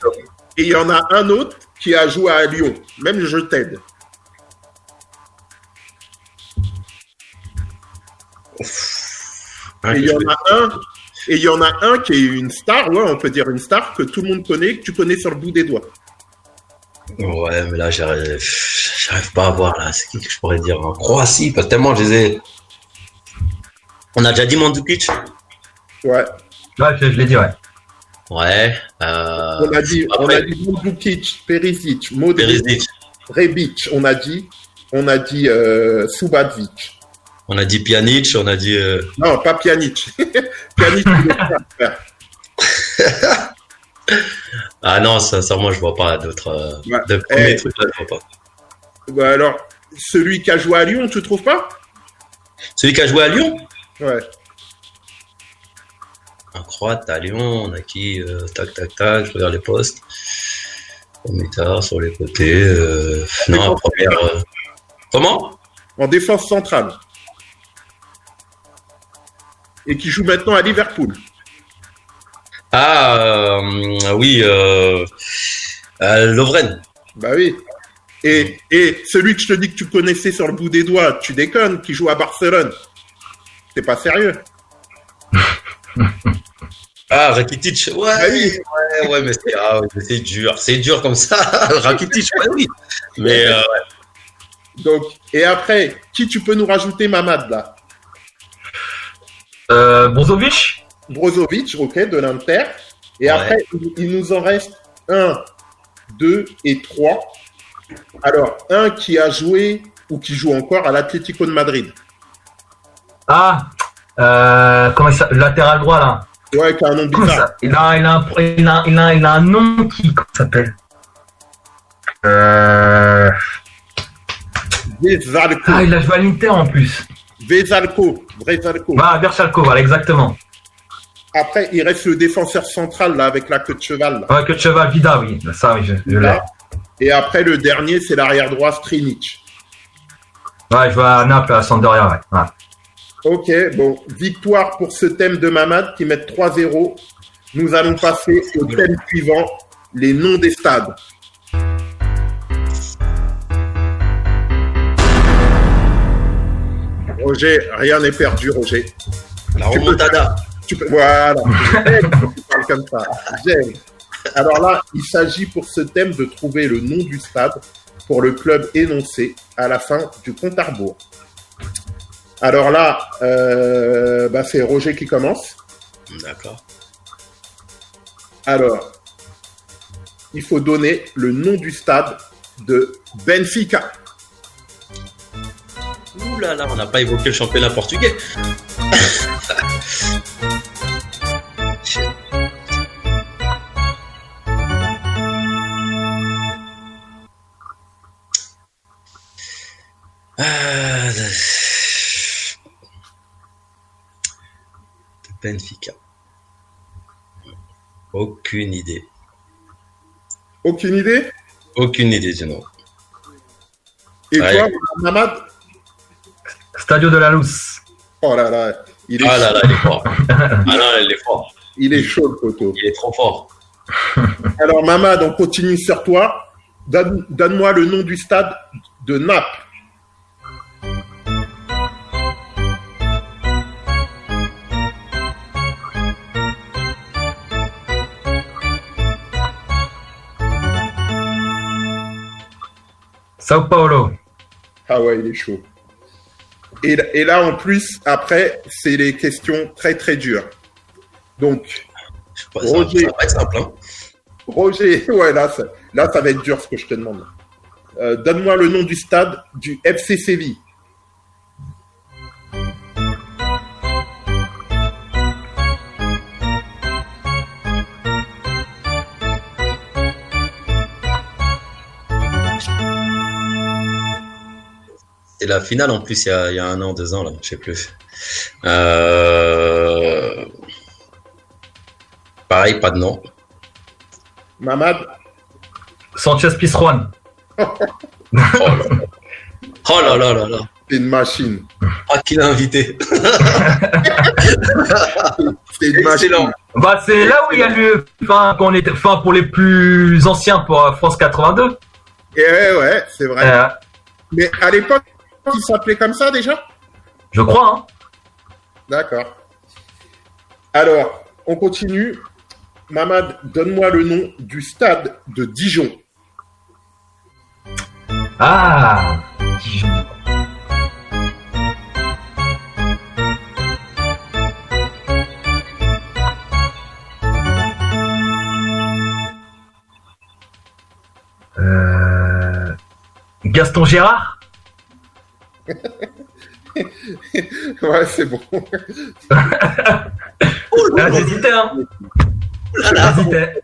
S1: et il y en a un autre qui a joué à Lyon. Même je t'aide.
S3: Hein,
S1: Et il y en a un. Et il y en a un qui est une star, ouais, on peut dire une star que tout le monde connaît, que tu connais sur le bout des doigts.
S3: Ouais, mais là, j'arrive, j'arrive pas à voir, là. C'est qui que je pourrais dire? En Croatie, parce que tellement je les ai. On a déjà dit Mandzukic?
S1: Ouais.
S2: Ouais, je, je l'ai dit, ouais.
S3: Ouais. Euh...
S1: On a dit, on a
S3: après-
S1: dit Mandzukic, Perisic, Modric,
S3: Perisic.
S1: Rebic, on a dit, on a dit euh, Subasic.
S3: On a dit Pjanic, on a dit. euh,
S1: Non, pas Pjanic. Pjanic, il est.
S3: Ah non, moi, je vois pas d'autres. euh,
S1: Ouais.
S3: De premiers
S1: Eh.
S3: trucs là, je vois pas.
S1: Bah alors, celui qui a joué à Lyon, tu trouves pas?
S3: Celui qui a joué à Lyon?
S1: Ouais.
S3: Un croate à Lyon, on a qui euh, Tac, tac, tac, je regarde les postes. Mitard sur les côtés. euh, non, première. euh, Comment?
S1: En défense centrale. Et qui joue maintenant à Liverpool.
S3: Ah, oui, Lovren.
S1: Bah oui. Et, et celui que je te dis que tu connaissais sur le bout des doigts, tu déconnes, qui joue à Barcelone. C'est pas sérieux.
S3: Ah, Rakitic. Ouais,
S1: Ah oui.
S3: ouais, ouais, mais c'est ah, ouais, mais c'est dur. C'est dur comme ça. Rakitic, ouais, oui. Mais euh, ouais.
S1: Donc, et après, qui tu peux nous rajouter, Mamad, là?
S2: Euh, Brozovic?
S1: Brozovic, ok, de l'Inter. Et
S3: Ouais.
S1: après, il nous en reste un, deux et trois. Alors, un qui a joué ou qui joue encore à l'Atlético de Madrid.
S2: Ah, euh, comment ça Latéral droit là.
S1: Ouais, qui a un nom bizarre.
S2: ça il a, il, a un, il, a, il, a, il a un nom qui. S'appelle? Euh...
S1: Vezalco.
S2: Ah, il a joué à l'Inter en plus.
S1: Vezalco. Vezalco.
S2: Ah, Verchalko, voilà, exactement.
S1: Après, il reste le défenseur central, là, avec la queue de cheval. là.
S2: Ouais, que Cheval Vida, oui. Ça, oui, je, je l'ai.
S1: Et après, le dernier, c'est l'arrière droit Strinic.
S2: Ouais, je vois à Naples, à Sampdoria, ouais. ouais.
S1: Ok, bon, victoire pour ce thème de Mamad qui met 3-0. Nous allons passer au thème suivant, les noms des stades. Roger, rien n'est perdu, Roger.
S3: La remontada.
S1: Tu peux- Voilà. J'aime quand tu parles comme ça. J'aime. Alors là, il s'agit pour ce thème de trouver le nom du stade pour le club énoncé à la fin du compte à rebours. Alors là, euh, bah, c'est Roger qui commence.
S3: D'accord.
S1: Alors, il faut donner le nom du stade de Benfica.
S3: Ouh là là, on n'a pas évoqué le championnat portugais. Ah, Benfica. Aucune idée.
S1: Aucune idée?
S3: Aucune idée du nom.
S1: Et
S3: Ouais.
S1: toi, Mamad
S2: Stadio de la Luz.
S1: Oh là là, il est,
S3: Ah là là, il est fort. Ah non, il est fort.
S1: il est chaud le poteau.
S3: Il est trop fort.
S1: Alors Mamad, on continue sur toi. Donne- Donne-moi le nom du stade de Naples.
S2: Sao Paulo.
S1: Ah ouais, il est chaud. Et, et là, en plus, après, c'est les questions très très dures. Donc, Roger.
S3: ça être simple. Hein.
S1: Roger, ouais, là, ça, là, ça va être dur ce que je te demande. Euh, Donne-moi le nom du stade du FC Séville.
S3: La finale en plus il y, a, il y a un an, deux ans, là, je sais plus. Euh... Pareil, pas de nom.
S1: Mamad
S2: Sanchez Pizjuan.
S3: Oh là là. Oh là là là là.
S1: C'est une machine.
S3: Ah, qui l'a invité
S1: C'est une machine.
S2: Bah, c'est là où il y a lieu, enfin, qu'on était, enfin, pour les plus anciens pour euh, France 82.
S1: Et ouais, ouais, c'est vrai.
S2: Euh,
S1: Mais à l'époque, il s'appelait comme ça déjà
S2: je crois, hein.
S1: D'accord. Alors, on continue. Mamad, donne-moi le nom du stade de Dijon.
S2: Ah. Dijon. Euh, Gaston Gérard?
S1: ouais, c'est bon.
S2: Ah, J'hésitais, hein J'hésitais.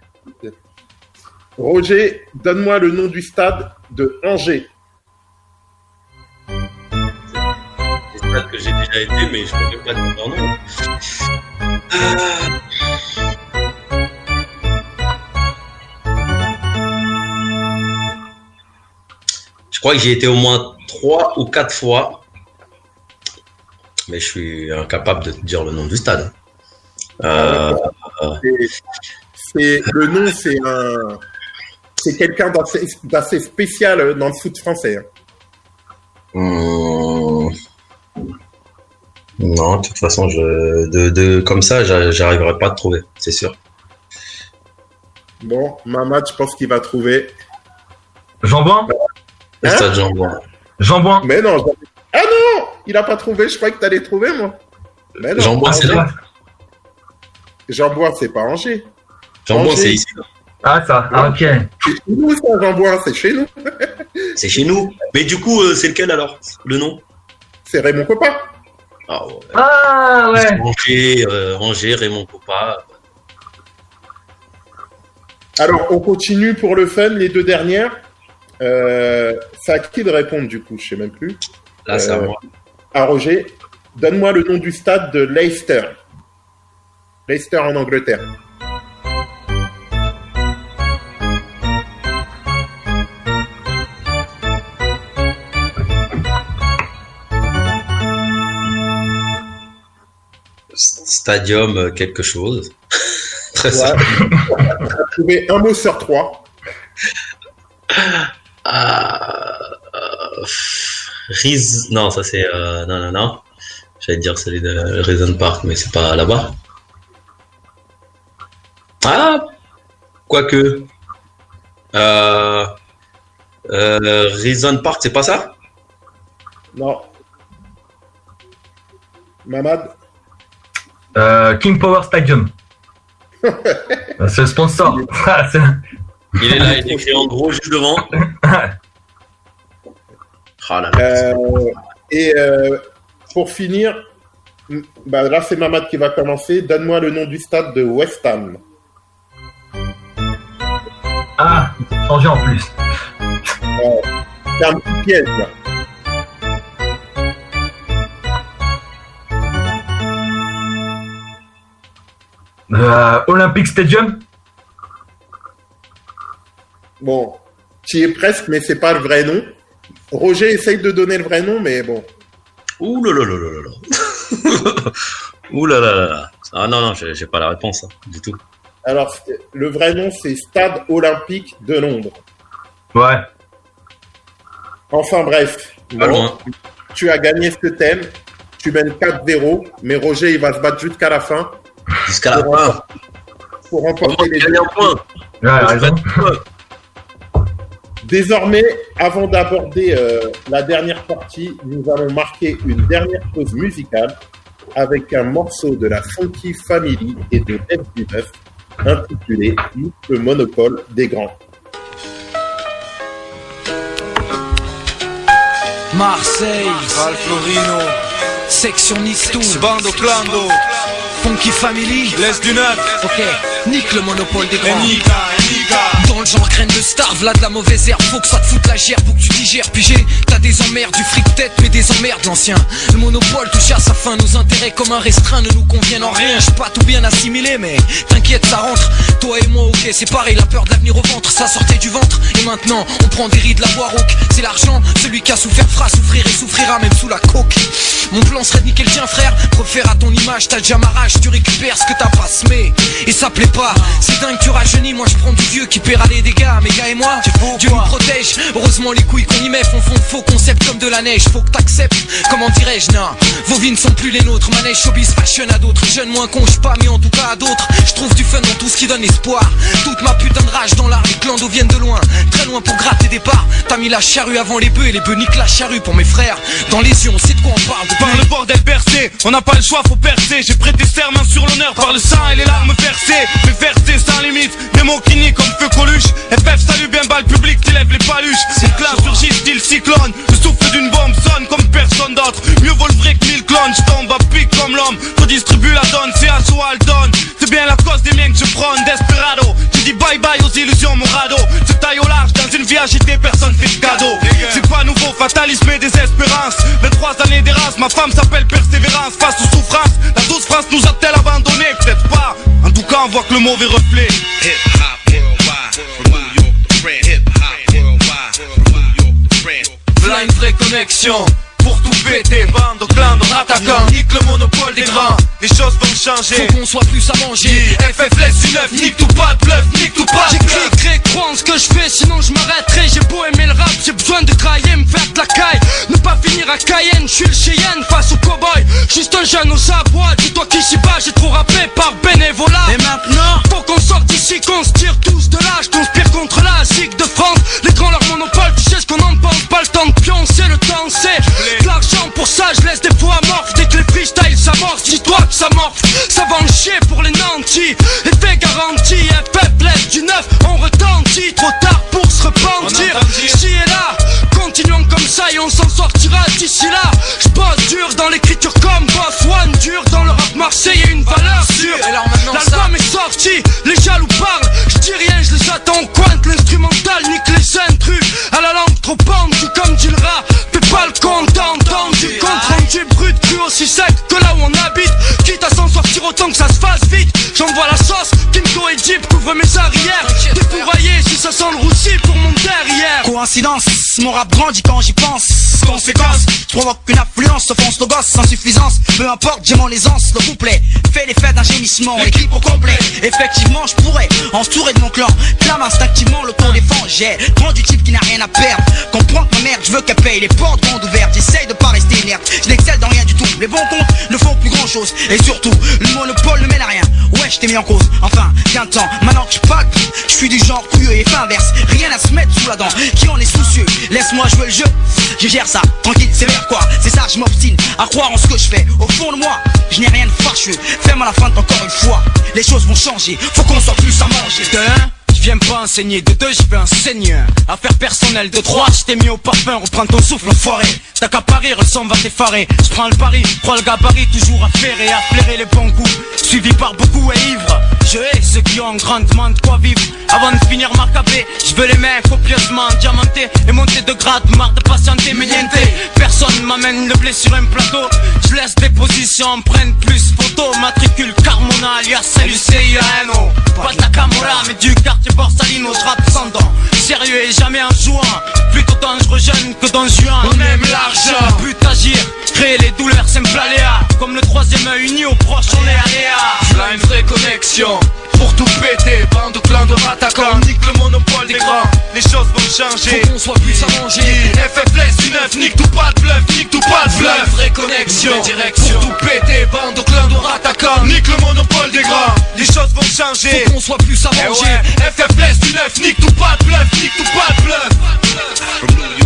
S1: Roger, donne-moi le nom du stade de Angers.
S3: Stade que j'ai déjà été, mais je pourrais pas dire leur nom. Je crois que j'ai été au moins trois ou quatre fois, mais je suis incapable de te dire le nom du stade. Euh,
S1: C'est- C'est le nom, c'est un, c'est quelqu'un d'assez d'assez spécial dans le foot français. hein.
S3: hum, Non, de toute façon, je, de, de, comme ça, j'a- j'arriverai pas à te trouver, c'est sûr.
S1: Bon, Mamad, je pense qu'il va trouver.
S2: Jean-Boin
S3: Le
S1: Hein?
S3: Stade Jean-Bouin.
S2: Jean-Boin
S1: Mais non, ah non, il a pas trouvé. Je croyais que t'allais trouver moi. Mais non.
S2: Ah,
S3: c'est
S2: c'est
S3: là.
S1: Jean-Bois, c'est pas Angers. Angers.
S3: c'est ici.
S2: Ah, ça, ah, ok.
S1: C'est chez nous, ça, Jean-Bois, c'est chez nous.
S3: C'est chez nous. Mais du coup, euh, c'est lequel alors Le nom?
S1: C'est Raymond Copa.
S3: Ah ouais.
S2: Ah, ouais.
S3: Angers, euh, Angers, Raymond Copa.
S1: Alors, on continue pour le fun, les deux dernières. Euh, c'est à qui de répondre du coup Je sais même plus.
S3: Là, c'est à
S1: Euh,
S3: moi.
S1: À Roger, donne-moi le nom du stade de Leicester. Leicester en Angleterre.
S3: Stadium euh, quelque chose. Très
S1: Ouais.
S3: simple.
S1: Trouvé un mot sur trois.
S3: Ah, euh, Riz... Non, ça c'est... euh, non, non, non. J'allais dire celui de Reason Park, mais c'est pas là-bas. Ah Quoique. Euh, euh, Reason Park, c'est pas ça?
S1: Non. Mamad?
S2: Euh, King Power Stadium. c'est le sponsor.
S3: Il est là, il est écrit en gros juste devant. Ah là là.
S1: Euh, et euh, pour finir, bah là c'est Mamad qui va commencer. Donne-moi le nom du stade de West Ham.
S2: ah, changé en plus.
S1: C'est un petit piège. là.
S2: Euh, Olympic Stadium?
S1: Bon, tu y es presque, mais c'est pas le vrai nom. Roger essaye de donner le vrai nom, mais bon.
S3: Ouh là là là là là là. Ouh là là là là. Ah non, non, j'ai pas la réponse hein, du tout.
S1: Alors, le vrai nom, c'est Stade Olympique de Londres.
S2: Ouais.
S1: Enfin bref,
S3: Pas
S1: bon,
S3: loin.
S1: tu as gagné ce thème. Tu mènes 4-0, mais Roger, il va se battre jusqu'à la fin
S3: Jusqu'à la
S1: pour,
S3: fin.
S1: remporter- pour remporter les
S3: gagner un point
S2: Ouais, raison.
S1: Désormais, avant d'aborder euh, la dernière partie, nous allons marquer une dernière pause musicale avec un morceau de la Funky Family et de F19 intitulé Le monopole des grands.
S6: Marseille, Val Florino, section Nictou, Bando Clando, Funky Family, l'Est du Neuf, ok, nique le monopole des grands. Le genre graine de starve, là de la mauvaise herbe, faut que ça te foute la gerbe, faut que tu digères, pigé. T'as des emmerdes, du fric tête, mais des emmerdes l'ancien. Le monopole touche à sa fin, nos intérêts comme un restreint ne nous conviennent en rien. J'suis pas tout bien assimilé, mais t'inquiète, ça rentre. Toi et moi, ok, c'est pareil, la peur de l'avenir au ventre, ça sortait du ventre. Et maintenant, on prend des rides, la voix rauque. C'est l'argent, celui qui a souffert fera souffrir et souffrira même sous la coque. Mon plan serait de niquer le tien, frère. Préfère à ton image, t'as déjà ma rage, tu récupères ce que t'as pas semé. Et ça plaît pas, c'est dingue, tu rajeunis. Moi, je prends du vieux qui paiera les dégâts. Mes gars et moi, Dieu nous protège. Heureusement, les couilles qu'on y met font fond de faux concepts comme de la neige. Faut que t'acceptes, comment dirais-je, non. Vos vies ne sont plus les nôtres. Manège showbiz fashion à d'autres. Jeunes moins con, pas, mais en tout cas à d'autres. Je trouve du fun dans tout ce qui donne espoir. Toute ma putain de rage dans l'art, les clandos viennent de loin. Très loin pour gratter des parts. T'as mis la charrue avant les bœufs et les bœufs niquent la charrue pour mes frères. Dans les yeux, on sait de quoi on parle.
S7: Par le bordel bercé, on n'a pas le choix, faut percer. J'ai prêté serment sur l'honneur par le sang et les larmes versées. Mais versées sans limite, des mots qui nient comme feu FF salue bien bas le public qui lève les paluches. Clair surgit style cyclone. Le souffle d'une bombe sonne comme personne d'autre. Mieux vaut le vrai que mille clones. Je tombe à pic comme l'homme. Redistribue la donne, c'est à soi donne. C'est bien la cause des miens que je prône. Desperado, tu dis bye bye aux illusions, mon radeau. Se taille au large dans une vie agitée, personne fait de cadeau. C'est pas nouveau, fatalisme et désespérance. 23 années d'Erasme, ma femme s'appelle Persévérance. Face aux souffrances, la douce France nous a-t-elle abandonné? Peut-être pas. En tout cas, on voit que le mauvais reflet.
S8: Une vraie connexion pour tout péter, bande de clans, de attaquants, nique le monopole des grands.
S7: Les choses vont changer.
S8: Faut qu'on soit plus à manger.
S7: FF laisse du neuf, nique tout pas de bluff, nique tout pas de
S8: J'écris, crois en ce que je fais, sinon je m'arrêterai. J'ai beau aimer le rap, j'ai besoin de grailler, me faire de la caille. Ne pas finir à Cayenne, je suis le Cheyenne face au cowboy. Juste un jeune au sabois, dis-toi bas j'ai trop rappé par bénévolat. Et maintenant, faut qu'on sorte d'ici, qu'on se tire tous de là. Je conspire contre la zig de France. Les grands, leur monopole, tu sais ce qu'on en pense. Pas le temps de pioncer, le temps c'est de l'argent pour ça. Je laisse des fois morts dès que les freestyles s'amorcent. Dis-toi que ça morphe, ça va en chier pour les nantis. Effet garanti, FF laisse du neuf, on retentit. Trop tard pour se repentir. Si et là, continuons comme ça et on s'en sortira d'ici là. Je bosse dur dans l'écriture comme Boss One, dur dans le rap marseillais,
S9: Coïncidence, mon rap grandit quand j'y pense. Conséquence, je provoque une affluence, offense le gosse sans suffisance. Peu importe, j'ai mon aisance, le couplet fait l'effet d'un gémissement, l'équipe au complet. Effectivement, je pourrais, entouré de mon clan, clame instinctivement l'autodéfense. J'ai grand du type qui n'a rien à perdre. Comprends que ma merde, je veux qu'elle paye les portes grandes ouvertes. J'essaye de pas rester inerte, je n'excelle dans rien du tout. Les bons comptes ne font plus grand chose. Et surtout, le monopole ne mène à rien. Ouais, je t'ai mis en cause. Enfin, qu'un temps, maintenant que je parle, je suis du genre couilleux et fin inverse. Rien à se mettre sous la dent. Qui en est soucieux? Laisse-moi jouer le jeu. Je gère ça, tranquille, c'est vers quoi C'est ça, je m'obstine à croire en ce que je fais. Au fond de moi, je n'ai rien de fâcheux. Fais-moi la fin encore une fois. Les choses vont changer, faut qu'on soit plus à manger.
S8: De je viens pas enseigner. De deux, je vais enseigner. Affaire personnelle. De trois, je t'ai mis au parfum. Reprends ton souffle, enfoiré. T'as qu'à parier, le son va t'effarer. Je prends le pari, prends le gabarit, toujours à faire et à flairer les bons coups. Suivi par beaucoup et ivres. Je hais ceux qui ont grandement de quoi vivre. Avant de finir ma je veux les mains copieusement diamantées et monter de grade, marre de patienter, mais niente. Personne m'amène le blé sur un plateau. Je laisse des positions, empreintes plus photo. Matricule Carmona alias LUCIANO. Pas de la mais du quartier Je rappe sans dents. Sérieux et jamais en jouant. Plutôt dangereux jeune que dans juin.
S7: On aime l'argent.
S8: But agir, créer les douleurs, simple aléa. Comme le troisième œil uni au proche, on est aléa.
S7: Là une vraie connexion pour tout péter, bande de clans de attaquants, nique le monopole des grands. Les choses vont changer.
S8: Faut qu'on soit plus à manger.
S7: FF laisse du neuf, nique tout pas de bluff, nique tout pas de
S8: une
S7: bluff.
S8: vraie connexion.
S7: Pour tout péter, bande de clans de attaquants, nique le monopole des grands. Les choses vont changer.
S8: Faut qu'on soit plus à
S7: Eh
S8: manger.
S7: Laisse du neuf, nique tout pas de bluff, nique tout pas de bluff.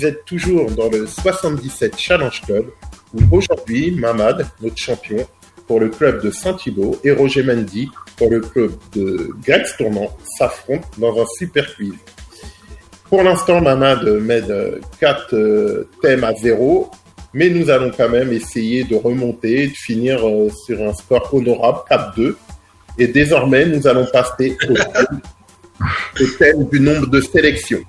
S1: Vous êtes toujours dans le 77 Challenge Club où aujourd'hui Mamad, notre champion pour le club de Saint-Thibault et Roger Mendy pour le club de Grex Tournant s'affrontent dans un super quiz. Pour l'instant, Mamad mène 4 thèmes à zéro, mais nous allons quand même essayer de remonter et de finir euh, sur un score honorable 4-2. Et désormais, nous allons passer au thème du nombre de sélections.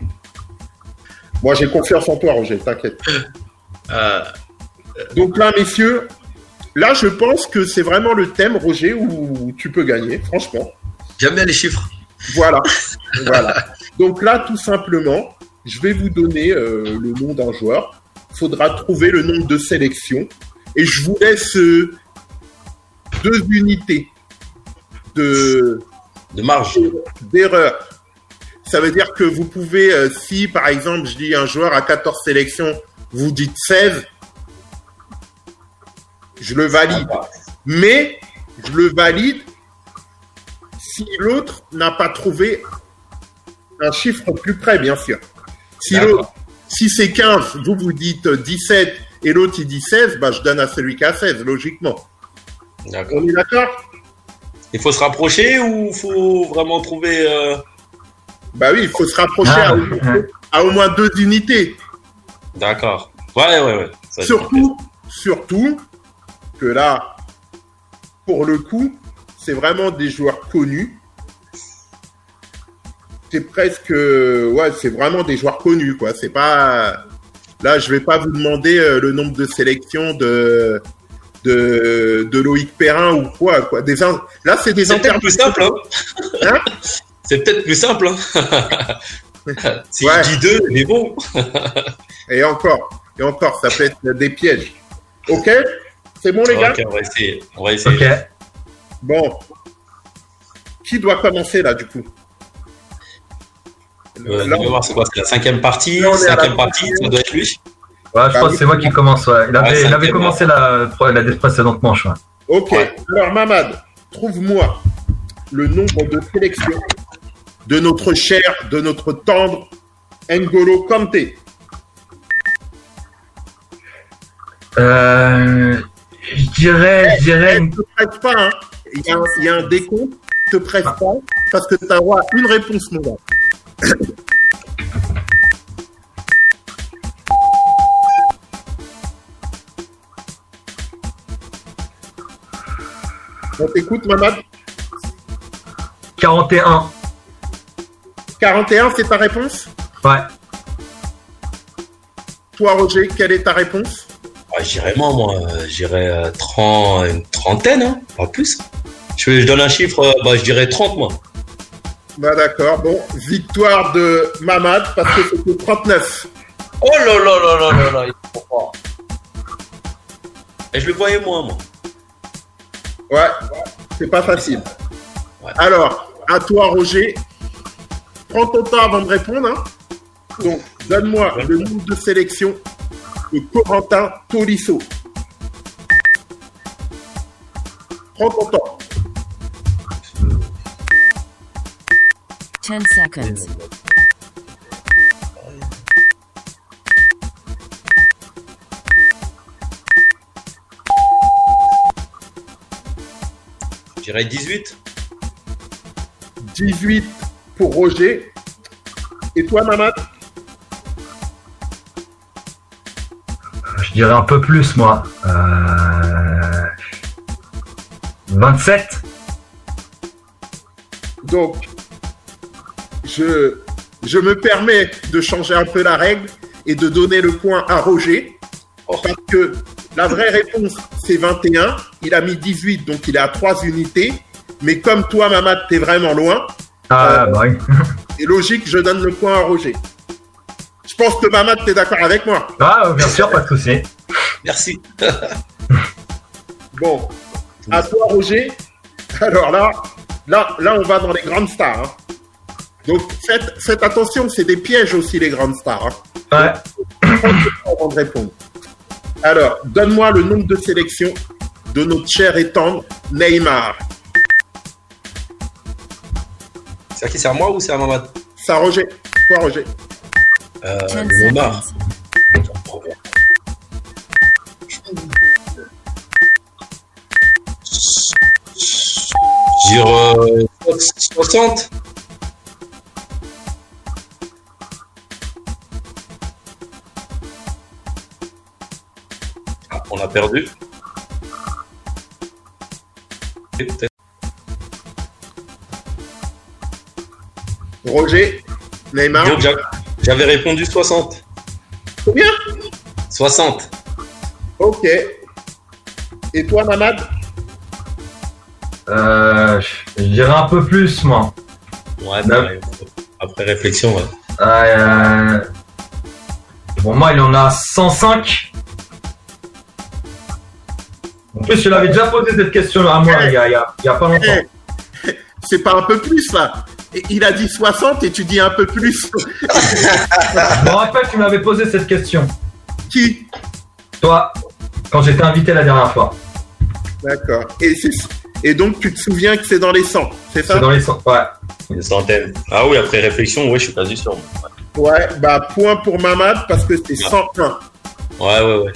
S1: Moi, j'ai confiance en toi, Roger, t'inquiète.
S3: Euh,
S1: Donc là, messieurs, là, je pense que c'est vraiment le thème, Roger, où tu peux gagner, franchement.
S3: J'aime bien les chiffres.
S1: Voilà. voilà. Donc là, tout simplement, je vais vous donner euh, le nom d'un joueur. Il faudra trouver le nombre de sélections. Et je vous laisse euh, deux unités de
S3: De marge.
S1: d'erreur. Ça veut dire que vous pouvez, euh, si par exemple je dis un joueur à 14 sélections, vous dites 16, je le valide. Mais je le valide si l'autre n'a pas trouvé un chiffre plus près, bien sûr. Si c'est 15, vous vous dites 17 et l'autre il dit 16, bah, je donne à celui qui a 16, logiquement. On est d'accord?
S3: Il faut se rapprocher ou faut vraiment trouver. euh,
S1: Bah oui, il faut se rapprocher
S2: Ah,
S1: à, au moins,
S2: ouais.
S1: à au moins deux unités.
S3: D'accord. Ouais, ouais, ouais. Ça.
S1: Surtout, surtout que là, pour le coup, c'est vraiment des joueurs connus. C'est presque, ouais, c'est vraiment des joueurs connus, quoi. C'est pas, là, je vais pas vous demander euh, le nombre de sélections de de, de Loïc Perrin ou quoi, quoi. Des, in- là, c'est des
S3: C'est peut-être plus simple, hein.
S1: Hein?
S3: C'est peut-être plus simple, hein. si
S1: Ouais.
S3: je dis deux, mais bon.
S1: Et encore, et encore, ça peut être des pièges. Ok C'est bon, les gars
S3: Ok, on va essayer. On va essayer.
S2: Ok.
S1: Bon. Qui doit commencer, là, du coup?
S3: Euh,
S1: Là,
S3: on va voir, c'est quoi C'est la cinquième partie.
S1: La
S3: Cinquième partie, ça doit être lui.
S2: Ouais, je
S1: Bah
S2: pense que c'est moi qui commence. Ouais. Il
S3: Ouais,
S2: avait, il avait commencé la, la précédente manche. Ouais.
S1: Ok.
S3: Ouais.
S1: Alors, Mamad, trouve-moi le nombre de sélections de notre cher, de notre tendre N'Golo Kanté.
S2: Euh, je dirais, je dirais,
S1: Ne te presse pas, hein. Il y, a un- il y a un décompte. Ne te presse pas, parce que tu as une réponse, mon gars. On t'écoute, Mamad
S2: 41.
S1: 41, c'est ta réponse
S2: Ouais.
S1: Toi, Roger, quelle est ta réponse
S3: Ah, j'irais moi, moi. J'irais euh, 30, une trentaine, hein, pas plus. Je, je donne un chiffre, euh, bah, je dirais 30, moi.
S1: Bah d'accord, bon, victoire de Mamad parce que c'était 39.
S3: Oh là là là là là là, il faut pas. Et je le voyais moins, moi.
S1: Ouais, c'est pas facile.
S3: Ouais.
S1: Alors, à toi Roger, prends ton temps avant de répondre. hein. Donc, donne-moi le nombre de sélections de Corentin Tolisso. Prends ton temps.
S4: 10 seconds.
S3: Je dirais 18.
S1: 18 pour Roger. Et toi, Mamad
S2: Je dirais un peu plus, moi. Euh, 27.
S1: Donc, je, je me permets de changer un peu la règle et de donner le point à Roger. Parce que la vraie réponse, c'est 21. Il a mis 18, donc il est à 3 unités. Mais comme toi, Mamad, t'es vraiment loin,
S2: Ah, bah oui.
S1: c'est logique, je donne le point à Roger. Je pense que Mamad, t'es d'accord avec moi.
S2: Ah, bien sûr, pas de souci.
S3: Merci.
S1: Bon, à toi, Roger. Alors là, là, là, on va dans les grandes stars. hein. Donc, faites, faites attention, c'est des pièges aussi, les grandes stars. hein.
S2: Ouais.
S1: avant de répondre. Alors, donne-moi le nombre de sélections de notre cher et tendre Neymar.
S3: C'est à qui C'est à moi ou c'est à Mamad
S1: Ça, Roger. Toi, Roger.
S3: euh,
S4: 10
S3: le Neymar. dirais euh, 60. Ah, on a perdu.
S1: Roger. Neymar.
S3: J'avais répondu 60.
S1: Combien?
S3: 60.
S1: Ok. Et toi, Mamad?
S2: Euh, je dirais un peu plus, moi.
S3: Ouais. Après réflexion, ouais.
S2: Euh, bon, moi, il en a 105. En plus, je l'avais déjà posé cette question à moi il y a, il y a- il y a pas longtemps.
S1: Eh, C'est pas un peu plus, là. Et Il a dit 60 et tu dis un peu plus.
S2: Je me rappelle, tu m'avais posé cette question.
S1: Qui?
S2: Toi, quand j'étais invité la dernière fois.
S1: D'accord. Et donc, tu te souviens que c'est dans les 100, c'est ça?
S2: C'est dans les 100. Ouais.
S3: Une centaine. Ah oui, après réflexion, ouais, je suis quasi sûr.
S1: Ouais, bah point pour Mamad parce que c'est 101.
S3: Ouais, ouais, ouais.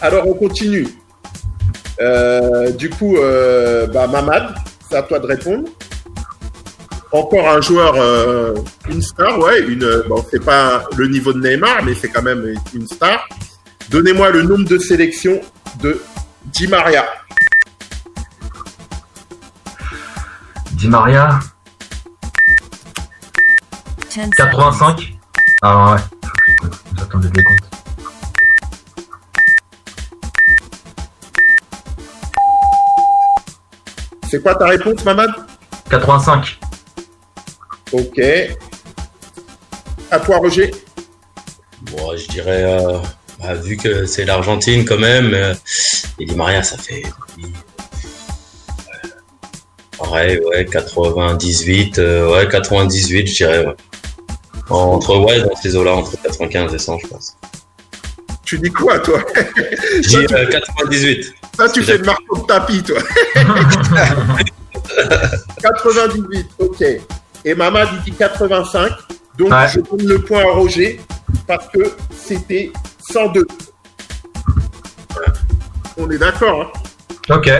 S1: Alors, on continue. Euh, du coup, euh, bah, Mamad, c'est à toi de répondre. Encore un joueur, euh, une star, ouais, une, bon, c'est pas le niveau de Neymar, mais c'est quand même une star. Donnez-moi le nombre de sélections de Di Maria.
S2: Di Maria,
S4: 10 seconds.
S2: 85. Ah ouais. J'attendais des comptes.
S1: C'est quoi ta réponse, Mamad
S2: 85.
S1: Ok. À toi, Roger.
S3: Bon, je dirais, euh, bah, vu que c'est l'Argentine quand même, euh, et Di Maria, ça fait. depuis- Ouais, ouais, 98, euh, ouais, 98, je dirais, ouais. Entre, ouais, dans ces eaux-là, entre 95 et 100, je pense.
S1: Tu dis quoi, toi
S3: dis euh, 98.
S1: Ça, tu fais le marteau de tapis, toi. 98, ok. Et Mamad, il dit 85. Donc,
S2: Ouais.
S1: je donne le point à Roger parce que c'était 102. On est d'accord, hein
S2: Ok.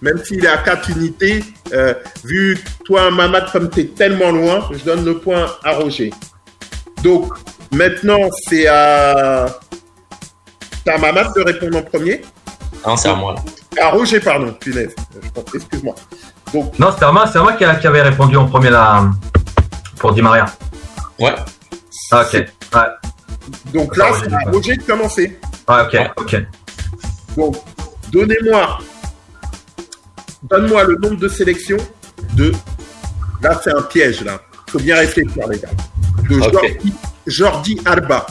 S1: Même s'il est à 4 unités, euh, vu toi, Mamad, comme tu es tellement loin, je donne le point à Roger. Donc, maintenant, c'est à... C'est à Mamad de répondre en premier.
S3: Non, c'est à moi, là.
S1: À Roger, pardon, punaise. Excuse-moi. Donc,
S2: Non, c'était à moi, c'est à moi qui, qui avait répondu en premier là, pour Di Maria.
S3: Ouais.
S2: Ah, ok. Ouais.
S1: donc là, c'est
S2: Roger,
S1: à. Roger de commencer.
S2: Ah, ok, ok.
S1: Donc, donnez-moi, donne-moi le nombre de sélections de. Là, c'est un piège, là. Faut bien réfléchir, les gars. De. Jordi, Jordi Alba.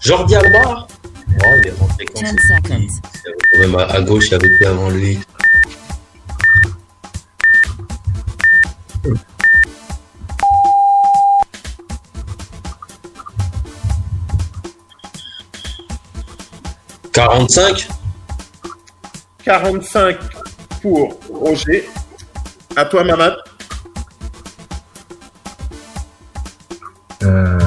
S3: Jordi Alba Oh, il est rentré quand
S4: 10
S3: c'est-
S4: seconds.
S3: Même à, à gauche, il y avait plus avant lui. Quarante-cinq
S1: 45 pour Roger. À toi, Mamad.
S2: Euh...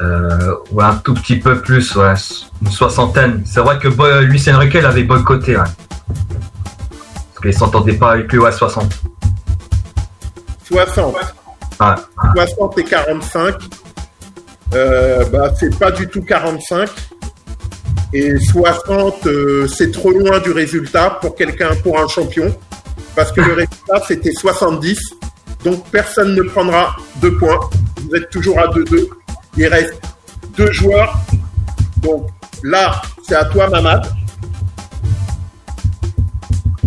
S2: Euh, ouais, un tout petit peu plus, ouais. Une soixantaine. C'est vrai que Luis Enrique l'avait boycotté, ouais. Parce qu'il s'entendait pas avec lui, ouais, 60.
S1: 60.
S2: Ouais.
S1: 60 et 45. Euh, bah, c'est pas du tout 45. Et 60, euh, c'est trop loin du résultat pour quelqu'un, pour un champion, parce que le résultat, c'était 70. Donc personne ne prendra deux points. Vous êtes toujours à 2-2. Il reste deux joueurs. Donc là, c'est à toi, Mamad.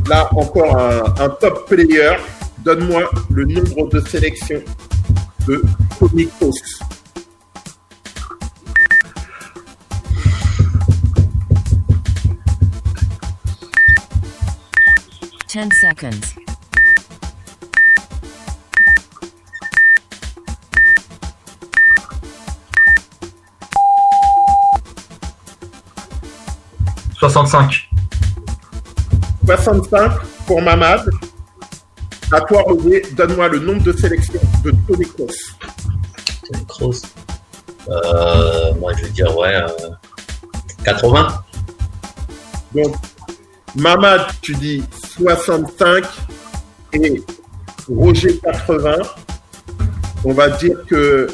S1: Là, encore un, top player. Donne-moi le nombre de sélections de Comic
S4: Post. 10 seconds.
S2: Soixante-cinq.
S1: 65 pour Mamad. À toi, Roger, donne-moi le nombre de sélections de Tony Kroos.
S3: Tony Kroos euh, Moi, je vais dire, ouais, euh, 80.
S1: Donc, Mamad, tu dis 65 et Roger 80. On va dire que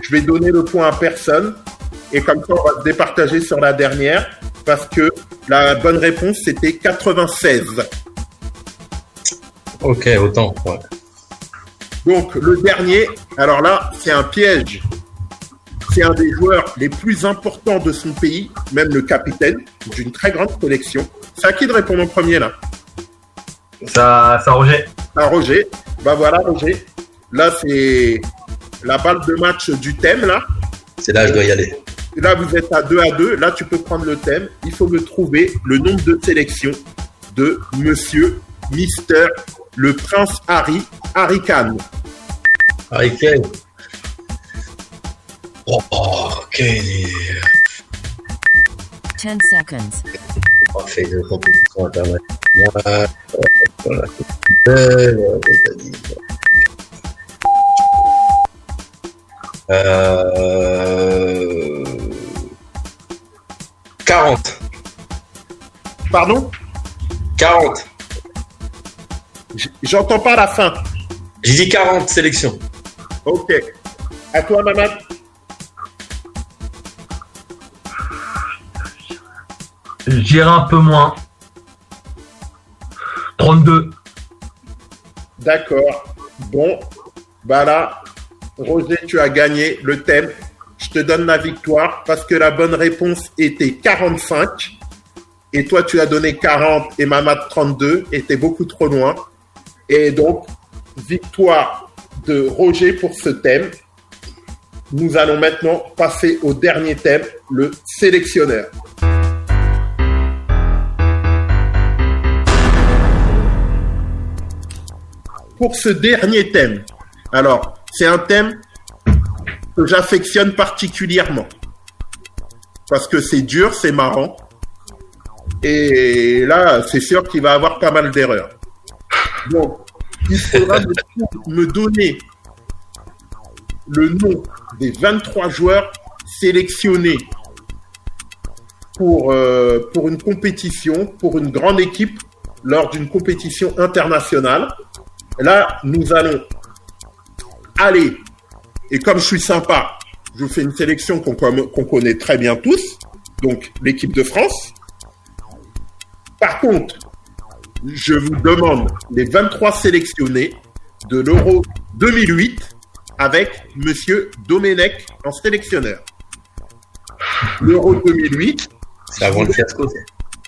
S1: je vais donner le point à personne et comme ça, on va se départager sur la dernière parce que la bonne réponse, c'était 96.
S3: Ok, autant. Ouais.
S1: Donc, le dernier, alors là, c'est un piège. C'est un des joueurs les plus importants de son pays, même le capitaine d'une très grande collection. C'est à qui de répondre en premier, là?
S2: Ça, ça, Roger.
S1: À Roger. Bah voilà, Roger. Là, c'est la balle de match du thème, là.
S3: C'est là, je dois y aller.
S1: Là, vous êtes à 2 à 2. Là, tu peux prendre le thème. Il faut me trouver le nombre de sélections de monsieur, Mister, le prince Harry, Harry Khan.
S3: Harry Kane. Oh, ok.
S4: 10 seconds.
S3: pas fait de compétition internationale. Voilà, c'est belle, on va dire. Euh... 40.
S1: Pardon?
S3: 40.
S1: J- J'entends pas la fin.
S3: J'ai dit 40 sélections.
S1: Ok. À toi, Mamad.
S2: Je dirais un peu moins. 32.
S1: D'accord. Bon. Bah là, Roger, tu as gagné le thème. Je te donne la victoire parce que la bonne réponse était 45. Et toi, tu as donné 40 et Mamad 32. Et t'es beaucoup trop loin. Et donc, victoire de Roger pour ce thème. Nous allons maintenant passer au dernier thème, le sélectionneur. Pour ce dernier thème, alors, c'est un thème que j'affectionne particulièrement. Parce que c'est dur, c'est marrant. Et là, c'est sûr qu'il va avoir pas mal d'erreurs. Donc, il faudra me, donner le nom des 23 joueurs sélectionnés pour, euh, pour une compétition, pour une grande équipe, lors d'une compétition internationale. Là, nous allons aller, et comme je suis sympa, je vous fais une sélection qu'on con- qu'on connaît très bien tous, donc l'équipe de France. Par contre, je vous demande les 23 sélectionnés de l'Euro 2008 avec Monsieur Domenech en sélectionneur. L'Euro 2008,
S3: C'est avant le fiasco.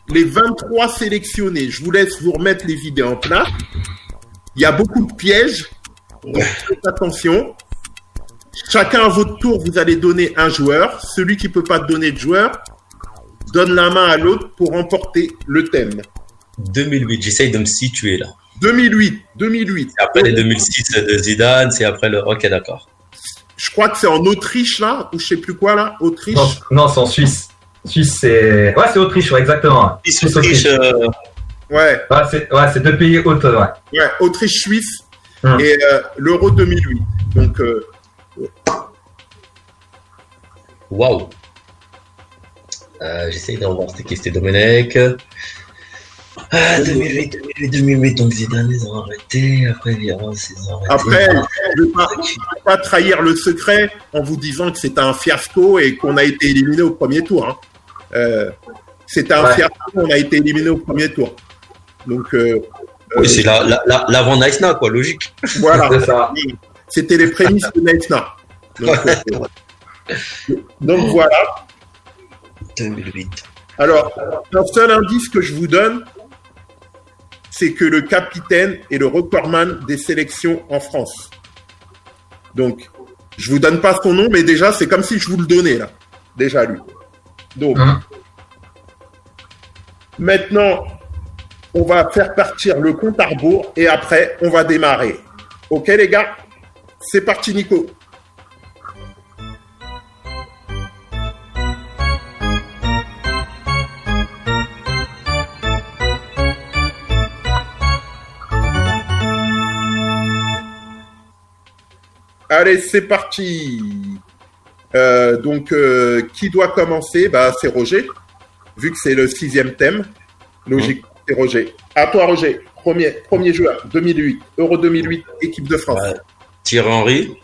S1: les 23 sélectionnés, je vous laisse vous remettre les idées en place. Il y a beaucoup de pièges, donc faites attention. Chacun à votre tour, vous allez donner un joueur. Celui qui peut pas donner de joueur donne la main à l'autre pour remporter le thème.
S3: 2008, j'essaye de me situer là.
S1: 2008, 2008.
S3: C'est après les 2006 de Zidane, c'est après le. Ok, d'accord.
S1: Je crois que c'est en Autriche là, ou je sais plus quoi là, Autriche.
S2: Non, non c'est en Suisse. Suisse, c'est. Ouais, c'est Autriche, ouais, exactement.
S3: Suisse,
S2: Suisse,
S3: Autriche, euh,
S1: Ouais,
S2: Ouais, c'est ouais, deux pays hautes, ouais.
S1: ouais, Autriche-Suisse
S2: Hum.
S1: et euh, l'Euro 2008. Donc euh,
S3: Waouh. Euh, J'essaye d'en voir c'était qui c'était Domenech. Ah, 2008, 2008, 2008, donc Zidane, ils ont arrêté. Après, Vieira, ils ont arrêté.
S1: Après, je ne vais pas, je vais pas trahir le secret en vous disant que c'était un fiasco et qu'on a été éliminé au premier tour. hein. Euh, c'était un
S2: Ouais.
S1: fiasco, on a été éliminé au premier tour. Donc euh,
S3: Oui, c'est la- la- la- l'avant Naïsna, quoi, logique.
S1: voilà, c'était les prémices de Naïsna. Donc, euh, donc voilà.
S3: 2008.
S1: Alors, un seul indice que je vous donne, c'est que le capitaine est le recordman des sélections en France. Donc, je vous donne pas son nom, mais déjà, c'est comme si je vous le donnais, là. Déjà, lui. Donc,
S2: Hum.
S1: maintenant, on va faire partir le compte à rebours et après, on va démarrer. Ok, les gars? C'est parti, Nico. Allez, c'est parti. Euh, donc, euh, qui doit commencer? Bah, C'est Roger, vu que c'est le sixième thème. Logique, c'est Roger. À toi, Roger. Premier, premier joueur, 2008, Euro 2008, équipe de France.
S3: Ouais. Thierry Henry.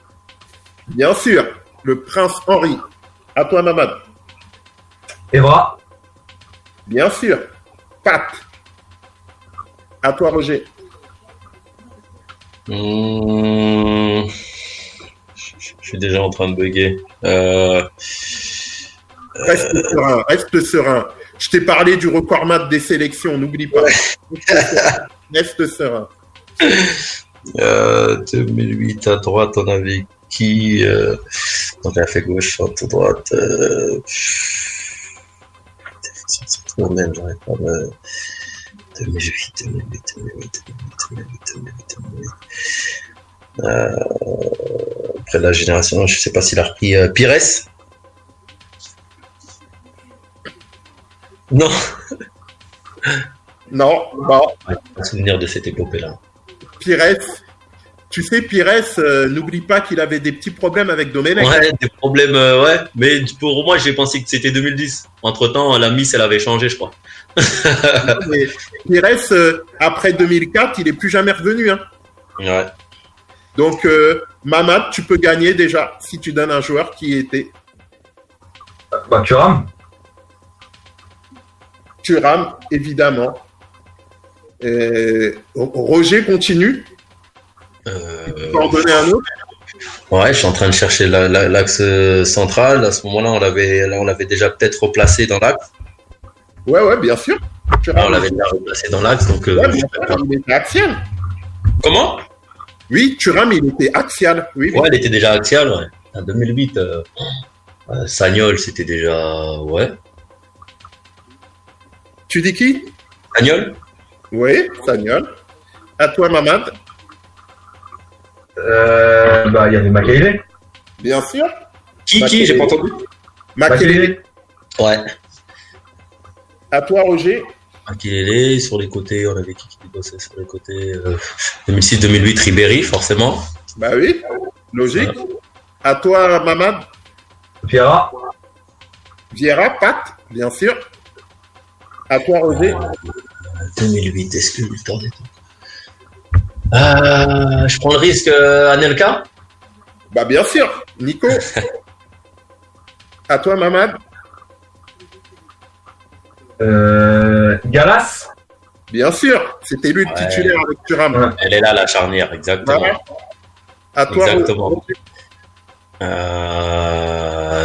S1: Bien sûr, le prince Henri. À toi, Mamad.
S2: Evra,
S1: Bien sûr, Pat. À toi, Roger.
S3: Mmh. Je suis déjà en train de bugger. Euh,
S1: Reste serein, reste serein. Je t'ai parlé du record mat des sélections, n'oublie pas. Reste serein.
S3: euh, 2008 à droite, on avait qui euh, Donc à fait gauche, à droite. Euh, c'est trop même, j'arrive pas me. 2008, 2008, 2008, 2008, 2008, 2008, 2008. Euh, après la génération, je sais pas s'il a repris euh, Pires. Non,
S1: Non, bon,
S3: pas souvenir de cette épopée-là.
S1: Pires. Tu sais, Pires, euh, n'oublie pas qu'il avait des petits problèmes avec Domenech.
S3: Ouais, des problèmes, euh, ouais. Mais pour moi, j'ai pensé que c'était 2010. Entre temps, la Miss, elle avait changé, je crois.
S1: Mais Pires, euh, après 2004, il est plus jamais revenu. Hein.
S3: Ouais.
S1: Donc, euh, Mamad, tu peux gagner déjà si tu donnes un joueur qui était
S2: Bah, Thuram.
S1: Thuram, évidemment. Et Roger continue.
S3: Euh,
S1: en donner un autre
S3: Ouais, je suis en train de chercher la- la- l'axe euh, central. À ce moment-là, on l'avait, on l'avait déjà peut-être replacé dans l'axe.
S1: Ouais, ouais, bien sûr.
S3: Ah, on l'avait déjà replacé dans l'axe, donc. euh,
S1: ouais, bien sûr, il était axial.
S3: Comment?
S1: Oui, Thuram, il était axial. Oui, oui.
S3: Ouais, elle était déjà axiale, ouais. En 2008, euh, euh, Sagnol, c'était déjà, ouais.
S1: Tu dis qui?
S3: Sagnol
S1: Oui, Sagnol. À toi, Mamad.
S2: Euh, bah, il y avait Makelele.
S1: Bien sûr.
S3: Qui, qui? J'ai pas entendu.
S1: Makelele.
S3: Ouais.
S1: À toi, Roger.
S3: Makelele, sur les côtés, on avait qui qui bossait sur les côtés euh, 2006-2008, Ribéry, forcément.
S1: Bah oui, logique. À toi, Mamad.
S2: Pierra.
S1: Vieira, Pat, bien sûr. À toi, Roger.
S3: 2008, est-ce que Victor des euh, Je prends le risque, euh, Anelka
S1: Bah bien sûr. Nico. à toi, Mamad.
S2: Euh, Galas.
S1: Bien sûr. C'était lui le
S3: Ouais.
S1: titulaire avec.
S2: Ouais.
S3: Elle est là, la charnière, exactement.
S1: Voilà. À toi,
S3: Exactement. Euh,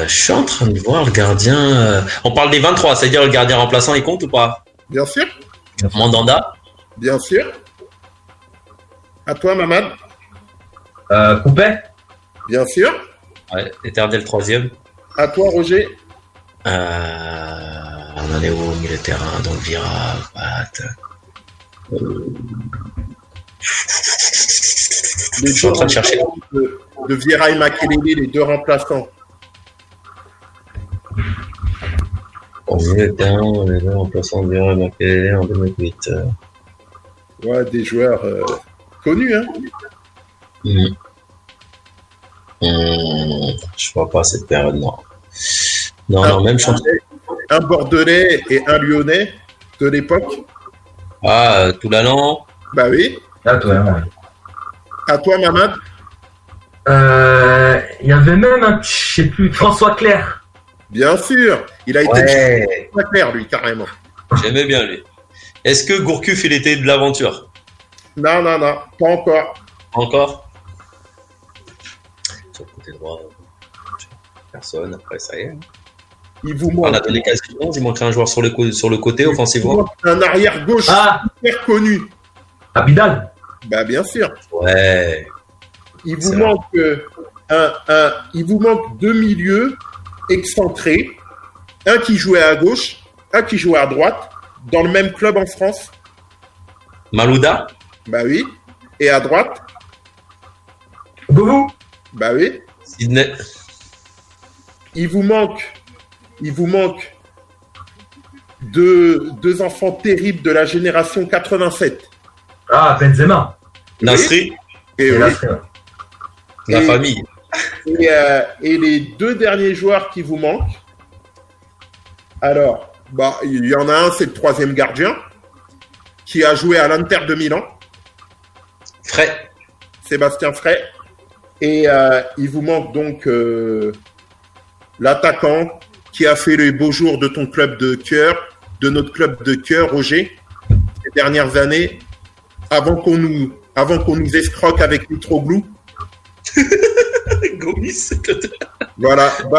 S3: je suis en train de voir le gardien. euh, On parle des 23, c'est-à-dire le gardien remplaçant, il compte ou pas?
S1: Bien sûr.
S3: Mandanda?
S1: Bien sûr. À toi, Mamad.
S2: Euh, Coupet?
S1: Bien sûr.
S3: Ouais, éternel troisième.
S1: À toi, Roger.
S3: Euh, on en est où au milieu de terrain Donc Vira, Pat? Je suis en train de chercher.
S1: De, de Vieira et Makelele, les deux remplaçants.
S3: De terrain, on est là en plaçant et Makelele en 2008. euh.
S1: Ouais, des joueurs euh, connus, hein.
S3: Hmm. Hmm, Je vois pas cette période, non. Non, non, même champion.
S1: Un Bordelais et un Lyonnais de l'époque.
S3: Ah, euh, Toulalan.
S1: Bah oui.
S2: Ah, toi, ouais.
S1: À toi, Mamad.
S2: Euh, il y avait même un, je sais plus, François Clair.
S1: Bien sûr. Il a été
S3: Ouais,
S1: très clair, lui, carrément.
S3: j'aimais bien lui. Est-ce que Gourcuff, il était de l'aventure?
S1: Non, non, non, pas encore.
S3: Encore? Sur le côté droit, personne, après ça y est.
S1: Il vous
S3: On a
S1: manque
S3: donné quasi 11, il manquerait un joueur sur le, sur le côté offensivement.
S1: un arrière gauche
S2: Ah,
S1: super connu.
S2: Abidal.
S1: Bah bien sûr.
S3: Ouais.
S1: Il vous manque euh, un, un, il vous manque deux milieux excentrés, un qui jouait à gauche, un qui jouait à droite, dans le même club en France.
S3: Malouda
S1: Bah oui. Et à droite,
S2: Govou.
S1: bah oui.
S3: Sydney
S1: Il vous manque, il vous manque deux, deux enfants terribles de la génération 87.
S2: Ah, Benzema.
S3: Nasri
S1: Et, oui.
S3: La
S1: Et-
S3: famille.
S1: Et, euh, et les deux derniers joueurs qui vous manquent, alors, bah, il y en a un, c'est le troisième gardien, qui a joué à l'Inter de Milan,
S3: Frais.
S1: Sébastien Frey. Et euh, il vous manque donc euh, l'attaquant qui a fait les beaux jours de ton club de cœur, de notre club de cœur, Roger, ces dernières années, avant qu'on nous, avant qu'on nous escroque avec Nitroglou.
S3: Gomis.
S1: Voilà.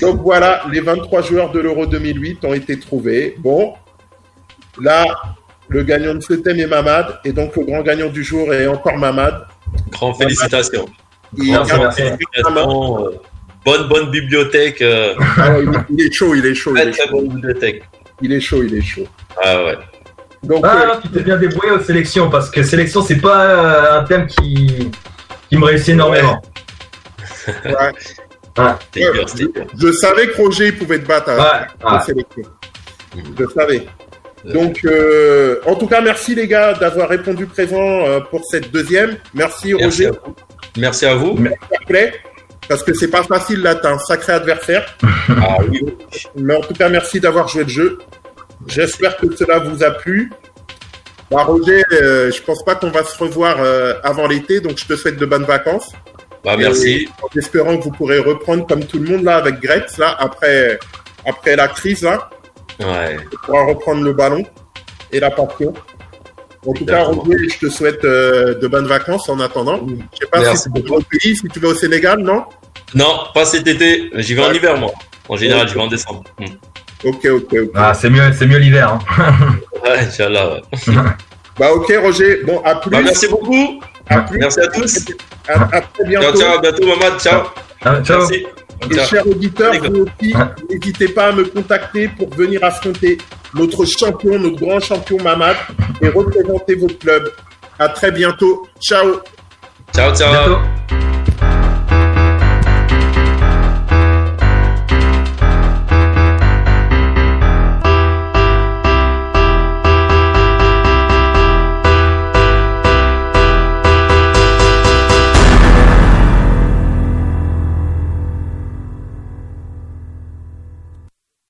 S1: Donc voilà, les 23 joueurs de l'Euro 2008 ont été trouvés. Bon, là, le gagnant de ce thème est Mamad, et donc le grand gagnant du jour est encore Mamad.
S3: Grand félicitations.
S1: Il, ah,
S2: merci.
S3: Félicitations. euh, Bonne, bonne bibliothèque. euh,
S1: ouais, il est- chaud, il est chaud, il
S3: Très,
S1: est
S3: très
S1: chaud,
S3: bonne bibliothèque.
S1: il est chaud, il est chaud.
S3: Ah ouais.
S1: Donc,
S2: Ah
S1: euh,
S2: non, tu t'es bien débrouillé aux sélections parce que sélection c'est pas euh, un thème qui qui me réussit énormément.
S1: ouais.
S3: Dur.
S1: je savais que Roger pouvait te battre à
S2: ouais.
S1: sélection. Je savais. Donc, euh, en tout cas, merci les gars d'avoir répondu présent euh, pour cette deuxième. Merci,
S3: Merci
S1: Roger.
S3: à vous. Merci à vous.
S1: Play, parce que c'est pas facile là, t'as un sacré adversaire.
S3: Ah oui.
S1: Mais en tout cas, merci d'avoir joué le jeu. J'espère que cela vous a plu. Bah, Roger, euh, je pense pas qu'on va se revoir euh, avant l'été, donc je te souhaite de bonnes vacances.
S3: Bah, merci.
S1: Et en espérant que vous pourrez reprendre comme tout le monde là avec Gretz là après après la crise là,
S3: Ouais.
S1: on pourra reprendre le ballon et la passion. En tout cas. Roger, je te souhaite euh, de bonnes vacances en attendant. Je sais pas
S3: Merci
S1: si tu vas au pays, si tu vas au Sénégal, non?
S3: Non, pas cet été. J'y vais en hiver, moi. En général,
S1: Ouais.
S3: j'y vais en décembre. Hmm.
S1: Ok, ok, ok.
S2: Ah c'est mieux c'est mieux l'hiver. Hein.
S3: Ouais, Inch'Allah, ouais.
S1: Bah ok, Roger. Bon, à plus.
S3: Bah, merci beaucoup.
S1: À plus.
S3: Merci à tous.
S1: À, à très bientôt.
S3: ciao. À bientôt, Mamad. Ciao.
S2: Ah, ciao.
S3: Merci.
S1: Et
S3: Ciao.
S1: chers auditeurs, vous aussi, n'hésitez pas à me contacter pour venir affronter notre champion, notre grand champion Mamad et représenter votre club. À très bientôt. Ciao.
S3: Ciao, ciao.
S2: Bientôt.